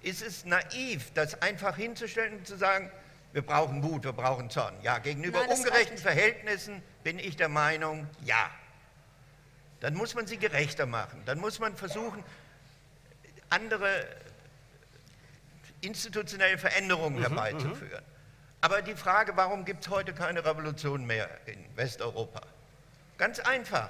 Speaker 4: ist es naiv, das einfach hinzustellen und zu sagen, wir brauchen Wut, wir brauchen Zorn. Ja, gegenüber Nein, ungerechten Verhältnissen bin ich der Meinung, ja. Dann muss man sie gerechter machen. Dann muss man versuchen, andere institutionelle Veränderungen mhm, herbeizuführen. Mhm. Aber die Frage, warum gibt es heute keine Revolution mehr in Westeuropa? Ganz einfach.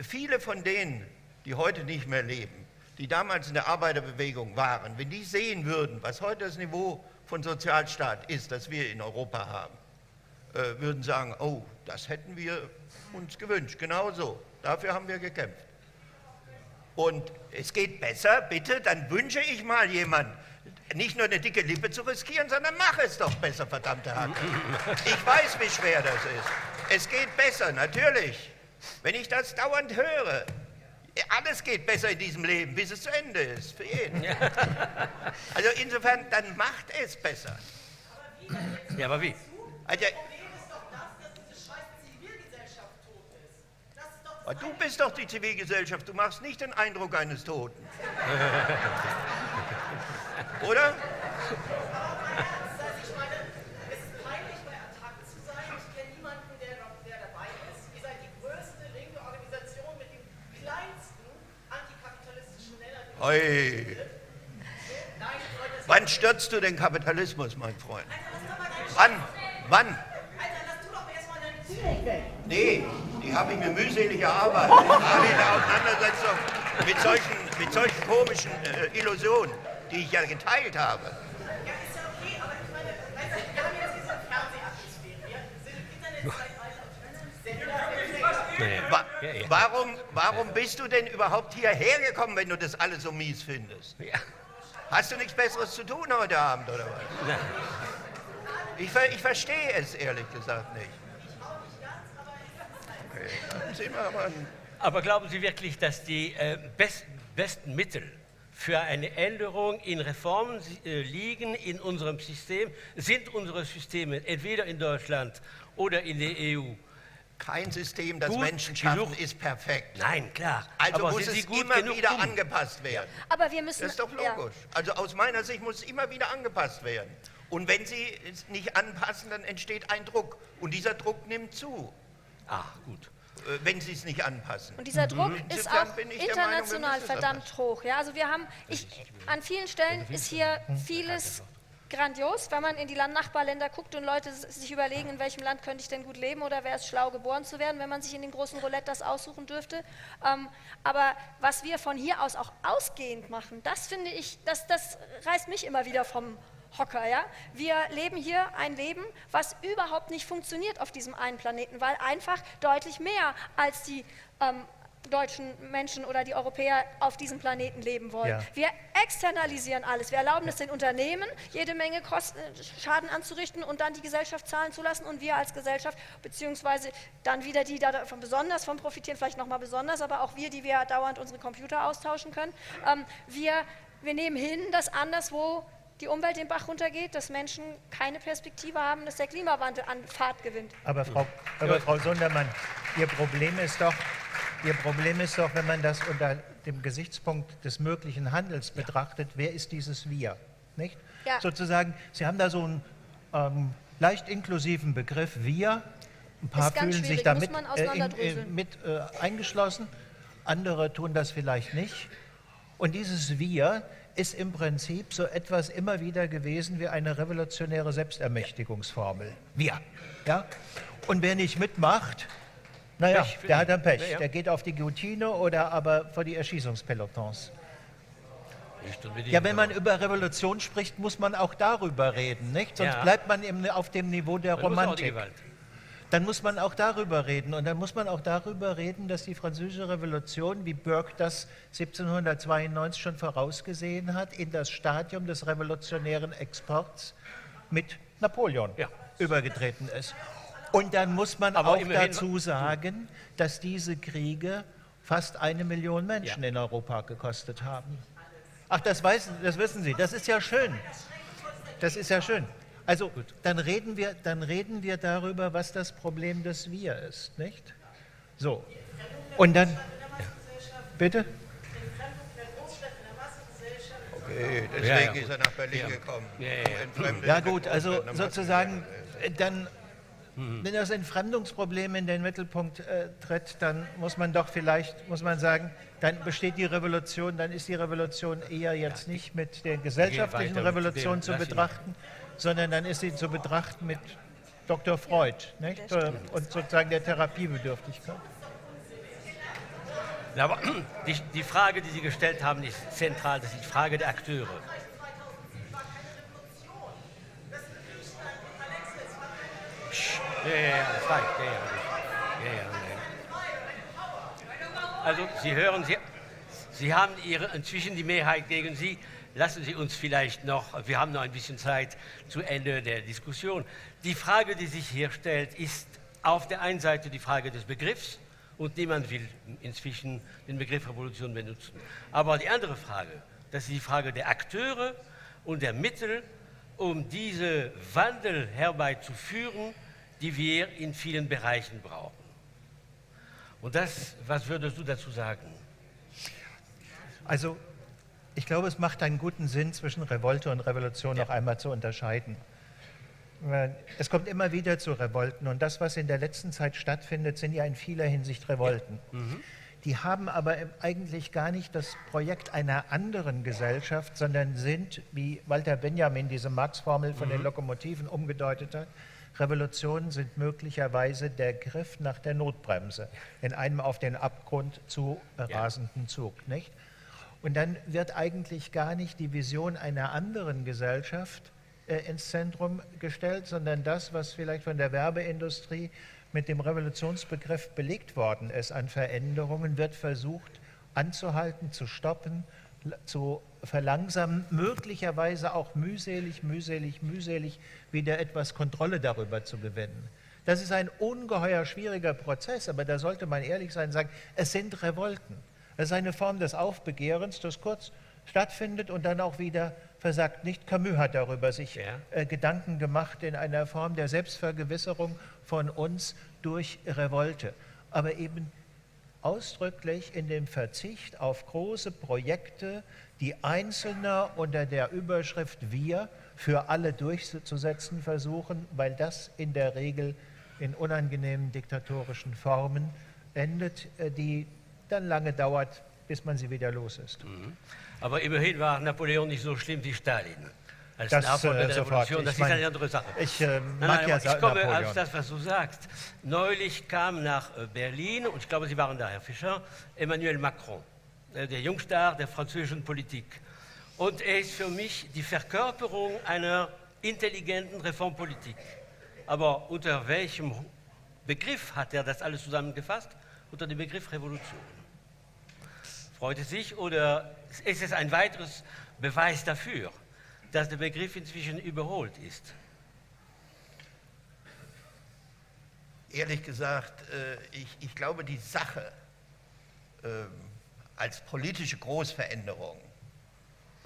Speaker 4: Viele von denen, die heute nicht mehr leben, die damals in der Arbeiterbewegung waren, wenn die sehen würden, was heute das Niveau von Sozialstaat ist, das wir in Europa haben, äh, würden sagen, oh, das hätten wir uns gewünscht. Genau so. Dafür haben wir gekämpft. Und es geht besser, bitte, dann wünsche ich mal jemanden. nicht nur eine dicke Lippe zu riskieren, sondern mach es doch besser, verdammte Hacke. Ich weiß, wie schwer das ist. Es geht besser, natürlich. Wenn ich das dauernd höre, alles geht besser in diesem Leben, bis es zu Ende ist, für jeden. Also insofern, dann macht es besser.
Speaker 3: Ja, aber wie?
Speaker 4: Also, du bist doch die Zivilgesellschaft, du machst nicht den Eindruck eines Toten. Oder? Oi. Wann stürzt du den Kapitalismus, mein Freund? Wann? Wann? Nee, die habe ich mir mühselig erarbeitet. Gerade in der Auseinandersetzung mit solchen, mit solchen komischen äh, Illusionen, die ich ja geteilt habe.
Speaker 7: Ja, ist ja okay, aber ich meine, weißt du, wir haben jetzt diese Fernsehatmosphäre. Wir sind im Internet
Speaker 4: Wa warum, warum bist du denn überhaupt hierher gekommen, wenn du das alles so mies findest?
Speaker 3: Ja.
Speaker 4: Hast du nichts Besseres zu tun heute Abend, oder was? Ich, ver ich verstehe es ehrlich gesagt nicht. Okay, aber
Speaker 3: Aber glauben Sie wirklich, dass die äh, best, besten Mittel für eine Änderung in Reformen äh, liegen in unserem System? Sind unsere Systeme entweder in Deutschland oder in der EU?
Speaker 4: Kein System, das
Speaker 3: Gut
Speaker 4: Menschen schaffen,
Speaker 3: genug.
Speaker 4: ist perfekt.
Speaker 3: Nein, klar.
Speaker 4: Also
Speaker 3: Aber
Speaker 4: muss
Speaker 3: sind Sie
Speaker 4: es
Speaker 3: gut
Speaker 4: immer
Speaker 3: genug
Speaker 4: wieder
Speaker 3: um?
Speaker 4: angepasst werden.
Speaker 5: Aber wir müssen.
Speaker 4: Das ist doch
Speaker 5: ja.
Speaker 4: logisch. Also aus meiner Sicht muss es immer wieder angepasst werden. Und wenn Sie es nicht anpassen, dann entsteht ein Druck. Und dieser Druck nimmt zu,
Speaker 3: Ah, gut.
Speaker 4: äh, wenn Sie es nicht anpassen.
Speaker 5: Und dieser Druck ist
Speaker 4: Insofern
Speaker 5: auch
Speaker 4: Meinung,
Speaker 5: international
Speaker 4: es
Speaker 5: verdammt hoch. Ja, also wir haben, ich, an vielen Stellen ist hier vieles grandios, wenn man in die Nachbarländer guckt und Leute sich überlegen, in welchem Land könnte ich denn gut leben oder wäre es schlau geboren zu werden, wenn man sich in dem großen Roulette das aussuchen dürfte. Ähm, aber was wir von hier aus auch ausgehend machen, das finde ich, das, das reißt mich immer wieder vom Hocker, ja. Wir leben hier ein Leben, was überhaupt nicht funktioniert auf diesem einen Planeten, weil einfach deutlich mehr als die ähm, deutschen Menschen oder die Europäer auf diesem Planeten leben wollen.
Speaker 6: Ja.
Speaker 5: Wir externalisieren alles. Wir erlauben es den Unternehmen, jede Menge Kosten, äh, Schaden anzurichten und dann die Gesellschaft zahlen zu lassen und wir als Gesellschaft, beziehungsweise dann wieder die, die davon besonders von profitieren, vielleicht nochmal besonders, aber auch wir, die wir dauernd unsere Computer austauschen können. Ähm, wir, wir nehmen hin, dass anderswo die Umwelt den Bach runtergeht, dass Menschen keine Perspektive haben, dass der Klimawandel an Fahrt gewinnt.
Speaker 6: Aber Frau, aber Frau Sundermann, Ihr Problem ist doch, Ihr Problem ist doch, wenn man das unter dem Gesichtspunkt des möglichen Handels betrachtet, wer ist dieses Wir? Nicht?
Speaker 5: Ja.
Speaker 6: Sozusagen, Sie haben da so einen ähm, leicht inklusiven Begriff Wir. Ein paar fühlen sich damit äh, in, äh, mit äh, eingeschlossen, andere tun das vielleicht nicht. Und dieses Wir ist im Prinzip so etwas immer wieder gewesen wie eine revolutionäre Selbstermächtigungsformel. Wir. Ja? Und wer nicht mitmacht, naja,
Speaker 3: Pech
Speaker 6: der hat dann Pech.
Speaker 3: Ja, ja.
Speaker 6: Der geht auf die Guillotine oder aber vor die Erschießungspelotons. Ja, wenn man über Revolution spricht, muss man auch darüber reden, nicht? Sonst
Speaker 3: Ja.
Speaker 6: bleibt man im, auf dem Niveau der Romantik. Dann muss man auch darüber reden. Und dann muss man auch darüber reden, dass die Französische Revolution, wie Burke das 1792 schon vorausgesehen hat, in das Stadium des revolutionären Exports mit Napoleon
Speaker 3: Ja.
Speaker 6: übergetreten ist. Und dann muss man
Speaker 3: Aber
Speaker 6: auch dazu sagen, dass diese Kriege fast eine Million Menschen
Speaker 3: Ja.
Speaker 6: in Europa gekostet haben. Ach, das, weiß, das wissen Sie, das ist ja schön. Das ist ja schön. Also dann reden, wir, dann reden wir darüber, was das Problem des Wir ist, nicht? So. Und dann. Bitte?
Speaker 4: Okay, deswegen
Speaker 3: Ja, ja,
Speaker 4: ist er nach Berlin gekommen.
Speaker 3: Ja, ja, ja.
Speaker 6: Ja gut, also
Speaker 4: Großstadt, dann
Speaker 6: dann, wenn das Entfremdungsproblem in den Mittelpunkt äh, tritt, dann muss man doch vielleicht, muss man sagen, dann besteht die Revolution, dann ist die Revolution eher jetzt nicht mit der gesellschaftlichen Revolution
Speaker 3: dem,
Speaker 6: zu betrachten, sondern dann ist sie zu betrachten mit Dr. Freud nicht? Äh, und sozusagen der Therapiebedürftigkeit.
Speaker 3: Ja, aber die, die Frage, die Sie gestellt haben, ist zentral. Das ist die Frage der Akteure. Psch, Ja, ja, ja, das reicht. Ja, ja, ja, ja. Also, Sie hören, Sie, Sie haben ihre, inzwischen die Mehrheit gegen Sie. lassen Sie uns vielleicht noch, wir haben noch ein bisschen Zeit zu Ende der Diskussion. Die Frage, die sich hier stellt, ist auf der einen Seite die Frage des Begriffs und niemand will inzwischen den Begriff Revolution benutzen. Aber die andere Frage, das ist die Frage der Akteure und der Mittel, um diese Wandel herbeizuführen, die wir in vielen Bereichen brauchen. Und das, was würdest du dazu sagen?
Speaker 6: Also, ich glaube, es macht einen guten Sinn, zwischen Revolte und Revolution ja. noch einmal zu unterscheiden. Es kommt immer wieder zu Revolten und das, was in der letzten Zeit stattfindet, sind ja in vieler Hinsicht Revolten. Ja. Mhm. Die haben aber eigentlich gar nicht das Projekt einer anderen Gesellschaft, sondern sind, wie Walter Benjamin diese Marx-Formel von mhm. den Lokomotiven umgedeutet hat, Revolutionen sind möglicherweise der Griff nach der Notbremse in einem auf den Abgrund zu rasenden Zug. Nicht? Und dann wird eigentlich gar nicht die Vision einer anderen Gesellschaft äh, ins Zentrum gestellt, sondern das, was vielleicht von der Werbeindustrie mit dem Revolutionsbegriff belegt worden ist an Veränderungen, wird versucht anzuhalten, zu stoppen, zu verlangsamen, möglicherweise auch mühselig, mühselig, mühselig wieder etwas Kontrolle darüber zu gewinnen. Das ist ein ungeheuer schwieriger Prozess, aber da sollte man ehrlich sein und sagen, es sind Revolten. Es ist eine Form des Aufbegehrens, das kurz stattfindet und dann auch wieder versagt. Nicht Camus hat darüber sich ja. äh, Gedanken gemacht in einer Form der Selbstvergewisserung von uns durch Revolte. Aber eben ausdrücklich in dem Verzicht auf große Projekte, die Einzelne unter der Überschrift Wir für alle durchzusetzen versuchen, weil das in der Regel in unangenehmen diktatorischen Formen endet, äh, die dann lange dauert, bis man sie wieder los ist. Mhm.
Speaker 3: Aber immerhin war Napoleon nicht so schlimm wie Stalin.
Speaker 6: Als das, Nachfolger äh, der Revolution,
Speaker 3: das ist eine andere Sache.
Speaker 6: Ich, äh, nein, nein,
Speaker 3: ja ich komme Napoleon. auf das, was du sagst. Neulich kam nach äh, Berlin, und ich glaube, Sie waren da, Herr Fischer, Emmanuel Macron, äh, der Jungstar der französischen Politik. Und er ist für mich die Verkörperung einer intelligenten Reformpolitik. Aber unter welchem Begriff hat er das alles zusammengefasst? Unter dem Begriff Revolution. Freut es sich oder ist es ein weiteres Beweis dafür, dass der Begriff inzwischen überholt ist?
Speaker 4: Ehrlich gesagt, äh, ich, ich glaube, die Sache ähm, als politische Großveränderung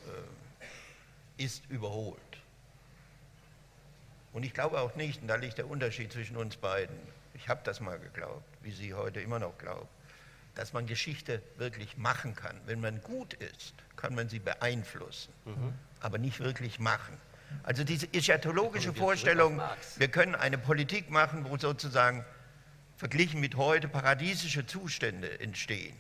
Speaker 4: äh, ist überholt. Und ich glaube auch nicht, und da liegt der Unterschied zwischen uns beiden, ich habe das mal geglaubt, wie Sie heute immer noch glauben, dass man Geschichte wirklich machen kann. Wenn man gut ist, kann man sie beeinflussen, mhm. Aber nicht wirklich machen. Also diese eschatologische Vorstellung, wir können eine Politik machen, wo sozusagen verglichen mit heute paradiesische Zustände entstehen.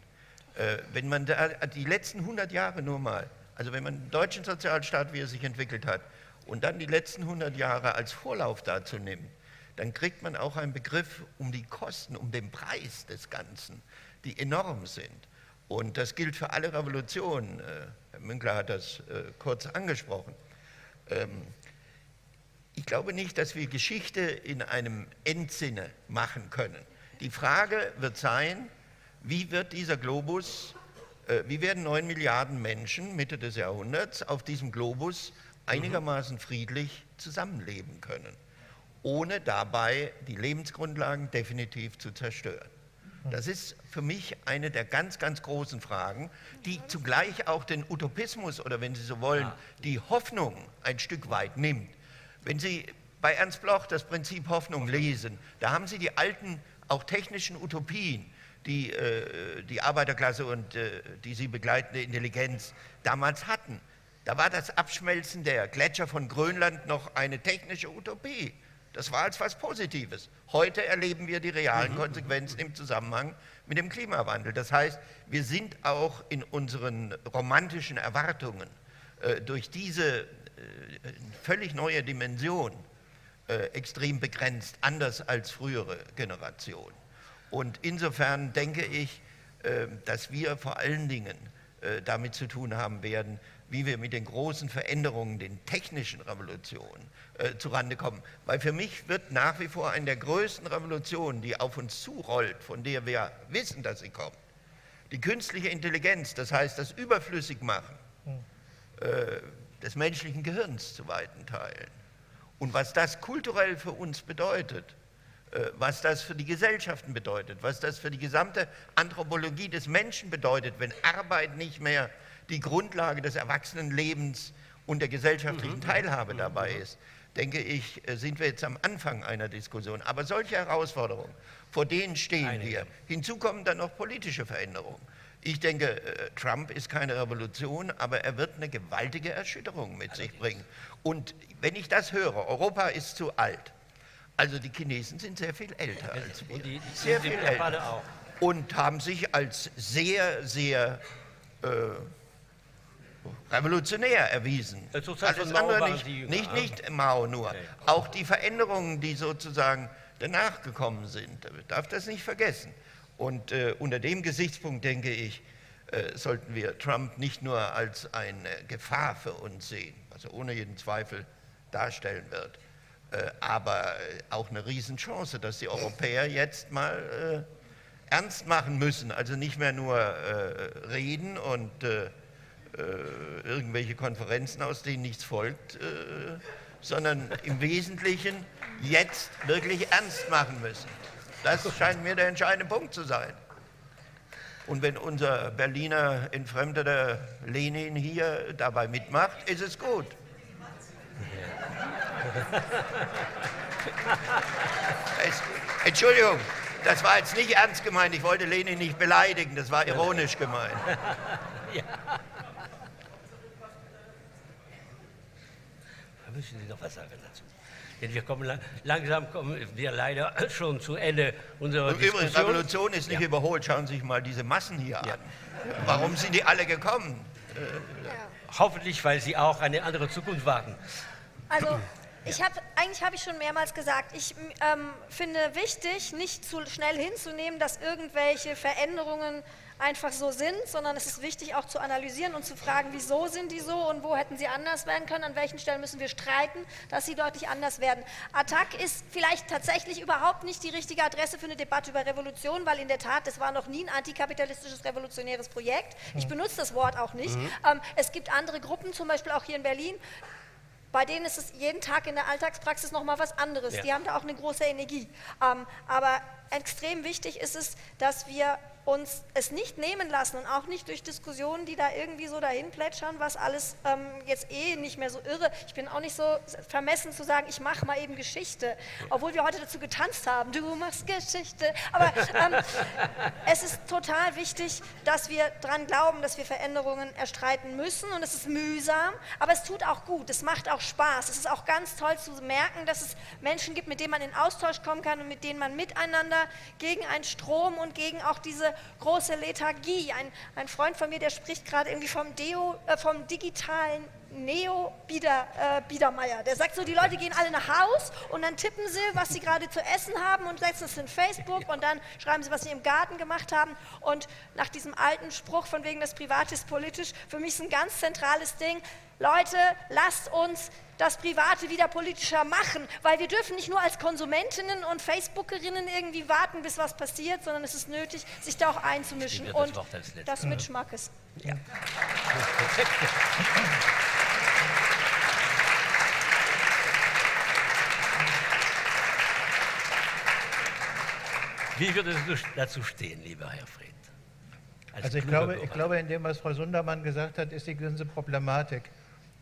Speaker 4: Äh, wenn man da die letzten 100 Jahre nur mal, also wenn man den deutschen Sozialstaat, wie er sich entwickelt hat, und dann die letzten 100 Jahre als Vorlauf dazu nimmt, dann kriegt man auch einen Begriff um die Kosten, um den Preis des Ganzen die enorm sind. Und das gilt für alle Revolutionen. Äh, Herr Münkler hat das äh, kurz angesprochen. Ähm, ich glaube nicht, dass wir Geschichte in einem Endsinne machen können. Die Frage wird sein, wie wird dieser Globus, äh, wie werden neun Milliarden Menschen Mitte des Jahrhunderts auf diesem Globus einigermaßen friedlich zusammenleben können, ohne dabei die Lebensgrundlagen definitiv zu zerstören. Das ist für mich eine der ganz, ganz großen Fragen, die zugleich auch den Utopismus oder wenn Sie so wollen, die Hoffnung ein Stück weit nimmt. Wenn Sie bei Ernst Bloch das Prinzip Hoffnung lesen, da haben Sie die alten, auch technischen Utopien, die äh, die Arbeiterklasse und äh, die sie begleitende Intelligenz damals hatten. Da war das Abschmelzen der Gletscher von Grönland noch eine technische Utopie. Das war als was Positives. Heute erleben wir die realen mhm. Konsequenzen im Zusammenhang mit dem Klimawandel. Das heißt, wir sind auch in unseren romantischen Erwartungen äh, durch diese äh, völlig neue Dimension äh, extrem begrenzt, anders als frühere Generationen. Und insofern denke ich, äh, dass wir vor allen Dingen äh, damit zu tun haben werden, wie wir mit den großen Veränderungen, den technischen Revolutionen äh, zurande kommen. Weil für mich wird nach wie vor eine der größten Revolutionen, die auf uns zurollt, von der wir wissen, dass sie kommt, die künstliche Intelligenz, das heißt das Überflüssigmachen äh, des menschlichen Gehirns zu weiten Teilen. Und was das kulturell für uns bedeutet, äh, was das für die Gesellschaften bedeutet, was das für die gesamte Anthropologie des Menschen bedeutet, wenn Arbeit nicht mehr die Grundlage des Erwachsenenlebens und der gesellschaftlichen mhm. Teilhabe dabei ist, denke ich, äh, sind wir jetzt am Anfang einer Diskussion. Aber solche Herausforderungen, vor denen stehen Einige. wir. Hinzu kommen dann noch politische Veränderungen. Ich denke, äh, Trump ist keine Revolution, aber er wird eine gewaltige Erschütterung mit sich bringen. Und wenn ich das höre, Europa ist zu alt. Also die Chinesen sind sehr viel älter als wir. Die, die sehr viel älter. Auch. Und haben sich als sehr, sehr äh, revolutionär erwiesen. Alles andere nicht, nicht, nicht Mao nur. Okay. Auch die Veränderungen, die sozusagen danach gekommen sind, darf das nicht vergessen. Und äh, unter dem Gesichtspunkt denke ich, äh, sollten wir Trump nicht nur als eine Gefahr für uns sehen, was er ohne jeden Zweifel darstellen wird, äh, aber auch eine Riesenchance, dass die Europäer jetzt mal äh, ernst machen müssen, also nicht mehr nur äh, reden und äh, irgendwelche Konferenzen, aus denen nichts folgt, sondern im Wesentlichen jetzt wirklich ernst machen müssen. Das scheint mir der entscheidende Punkt zu sein. Und wenn unser Berliner entfremdeter Lenin hier dabei mitmacht, ist es gut. Es, Entschuldigung, das war jetzt nicht ernst gemeint. Ich wollte Lenin nicht beleidigen. Das war ironisch gemeint. Ja.
Speaker 3: Müssen Sie noch was sagen dazu? Denn wir kommen langsam kommen wir leider schon zu Ende unserer Und Diskussion.
Speaker 4: Übrigens, Revolution ist nicht ja. überholt. Schauen Sie sich mal diese Massen hier ja. an. Warum sind die alle gekommen?
Speaker 3: Ja. Hoffentlich, weil sie auch eine andere Zukunft warten.
Speaker 5: Also ich habe eigentlich habe ich schon mehrmals gesagt, ich ähm, finde wichtig, nicht zu schnell hinzunehmen, dass irgendwelche Veränderungen einfach so sind, sondern es ist wichtig auch zu analysieren und zu fragen, wieso sind die so und wo hätten sie anders werden können, an welchen Stellen müssen wir streiten, dass sie deutlich anders werden. Attac ist vielleicht tatsächlich überhaupt nicht die richtige Adresse für eine Debatte über Revolution, weil in der Tat, das war noch nie ein antikapitalistisches revolutionäres Projekt. Ich benutze das Wort auch nicht. Mhm. Ähm, es gibt andere Gruppen, zum Beispiel auch hier in Berlin, bei denen ist es jeden Tag in der Alltagspraxis nochmal was anderes. Ja. Die haben da auch eine große Energie. Ähm, aber extrem wichtig ist es, dass wir uns es nicht nehmen lassen und auch nicht durch Diskussionen, die da irgendwie so dahin plätschern, was alles ähm, jetzt eh nicht mehr so irre. Ich bin auch nicht so vermessen zu sagen, ich mache mal eben Geschichte, obwohl wir heute dazu getanzt haben, du machst Geschichte. Aber ähm, es ist total wichtig, dass wir daran glauben, dass wir Veränderungen erstreiten müssen und es ist mühsam, aber es tut auch gut, es macht auch Spaß. Es ist auch ganz toll zu merken, dass es Menschen gibt, mit denen man in Austausch kommen kann und mit denen man miteinander gegen einen Strom und gegen auch diese große Lethargie. Ein, ein Freund von mir, der spricht gerade irgendwie vom, Deo, äh, vom digitalen Neo Bieder, äh, Biedermeier. Der sagt so, die Leute gehen alle nach Haus und dann tippen sie, was sie gerade zu essen haben und setzen es in Facebook und dann schreiben sie, was sie im Garten gemacht haben. Und nach diesem alten Spruch von wegen das Private ist politisch, für mich ist ein ganz zentrales Ding, Leute, lasst uns das Private wieder politischer machen, weil wir dürfen nicht nur als Konsumentinnen und Facebookerinnen irgendwie warten, bis was passiert, sondern es ist nötig, sich da auch einzumischen und das, das mit Schmackes. Ja.
Speaker 3: Wie würde es dazu stehen, lieber Herr Fried?
Speaker 6: Als also ich glaube, ich glaube, in dem, was Frau Sundermann gesagt hat, ist die ganze Problematik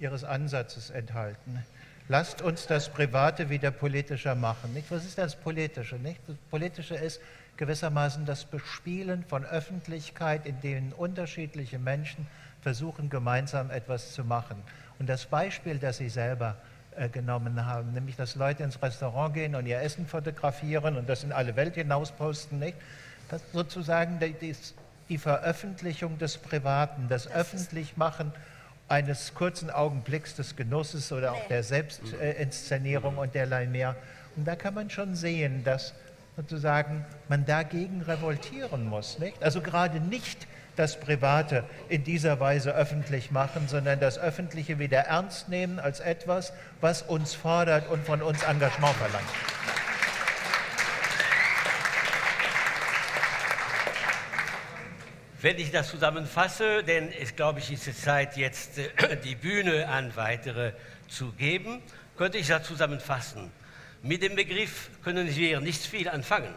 Speaker 6: Ihres Ansatzes enthalten. Lasst uns das Private wieder politischer machen. Nicht? Was ist das Politische? Nicht? Das Politische ist gewissermaßen das Bespielen von Öffentlichkeit, in denen unterschiedliche Menschen versuchen, gemeinsam etwas zu machen. Und das Beispiel, das Sie selber äh, genommen haben, nämlich dass Leute ins Restaurant gehen und ihr Essen fotografieren und das in alle Welt hinaus posten, nicht? Das sozusagen die, die Veröffentlichung des Privaten, das, das Öffentlichmachen eines kurzen Augenblicks des Genusses oder auch der Selbstinszenierung und derlei mehr. Und da kann man schon sehen, dass sozusagen man dagegen revoltieren muss. Nicht? Also gerade nicht das Private in dieser Weise öffentlich machen, sondern das Öffentliche wieder ernst nehmen als etwas, was uns fordert und von uns Engagement verlangt.
Speaker 3: Wenn ich das zusammenfasse, denn es glaube ich, ist Zeit, jetzt äh, die Bühne an weitere zu geben, könnte ich das zusammenfassen. Mit dem Begriff können wir nicht viel anfangen.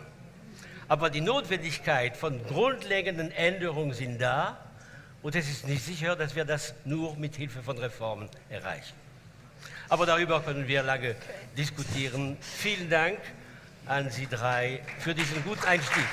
Speaker 3: Aber die Notwendigkeit von grundlegenden Änderungen sind da und es ist nicht sicher, dass wir das nur mit Hilfe von Reformen erreichen. Aber darüber können wir lange diskutieren. Vielen Dank an Sie drei für diesen guten Einstieg.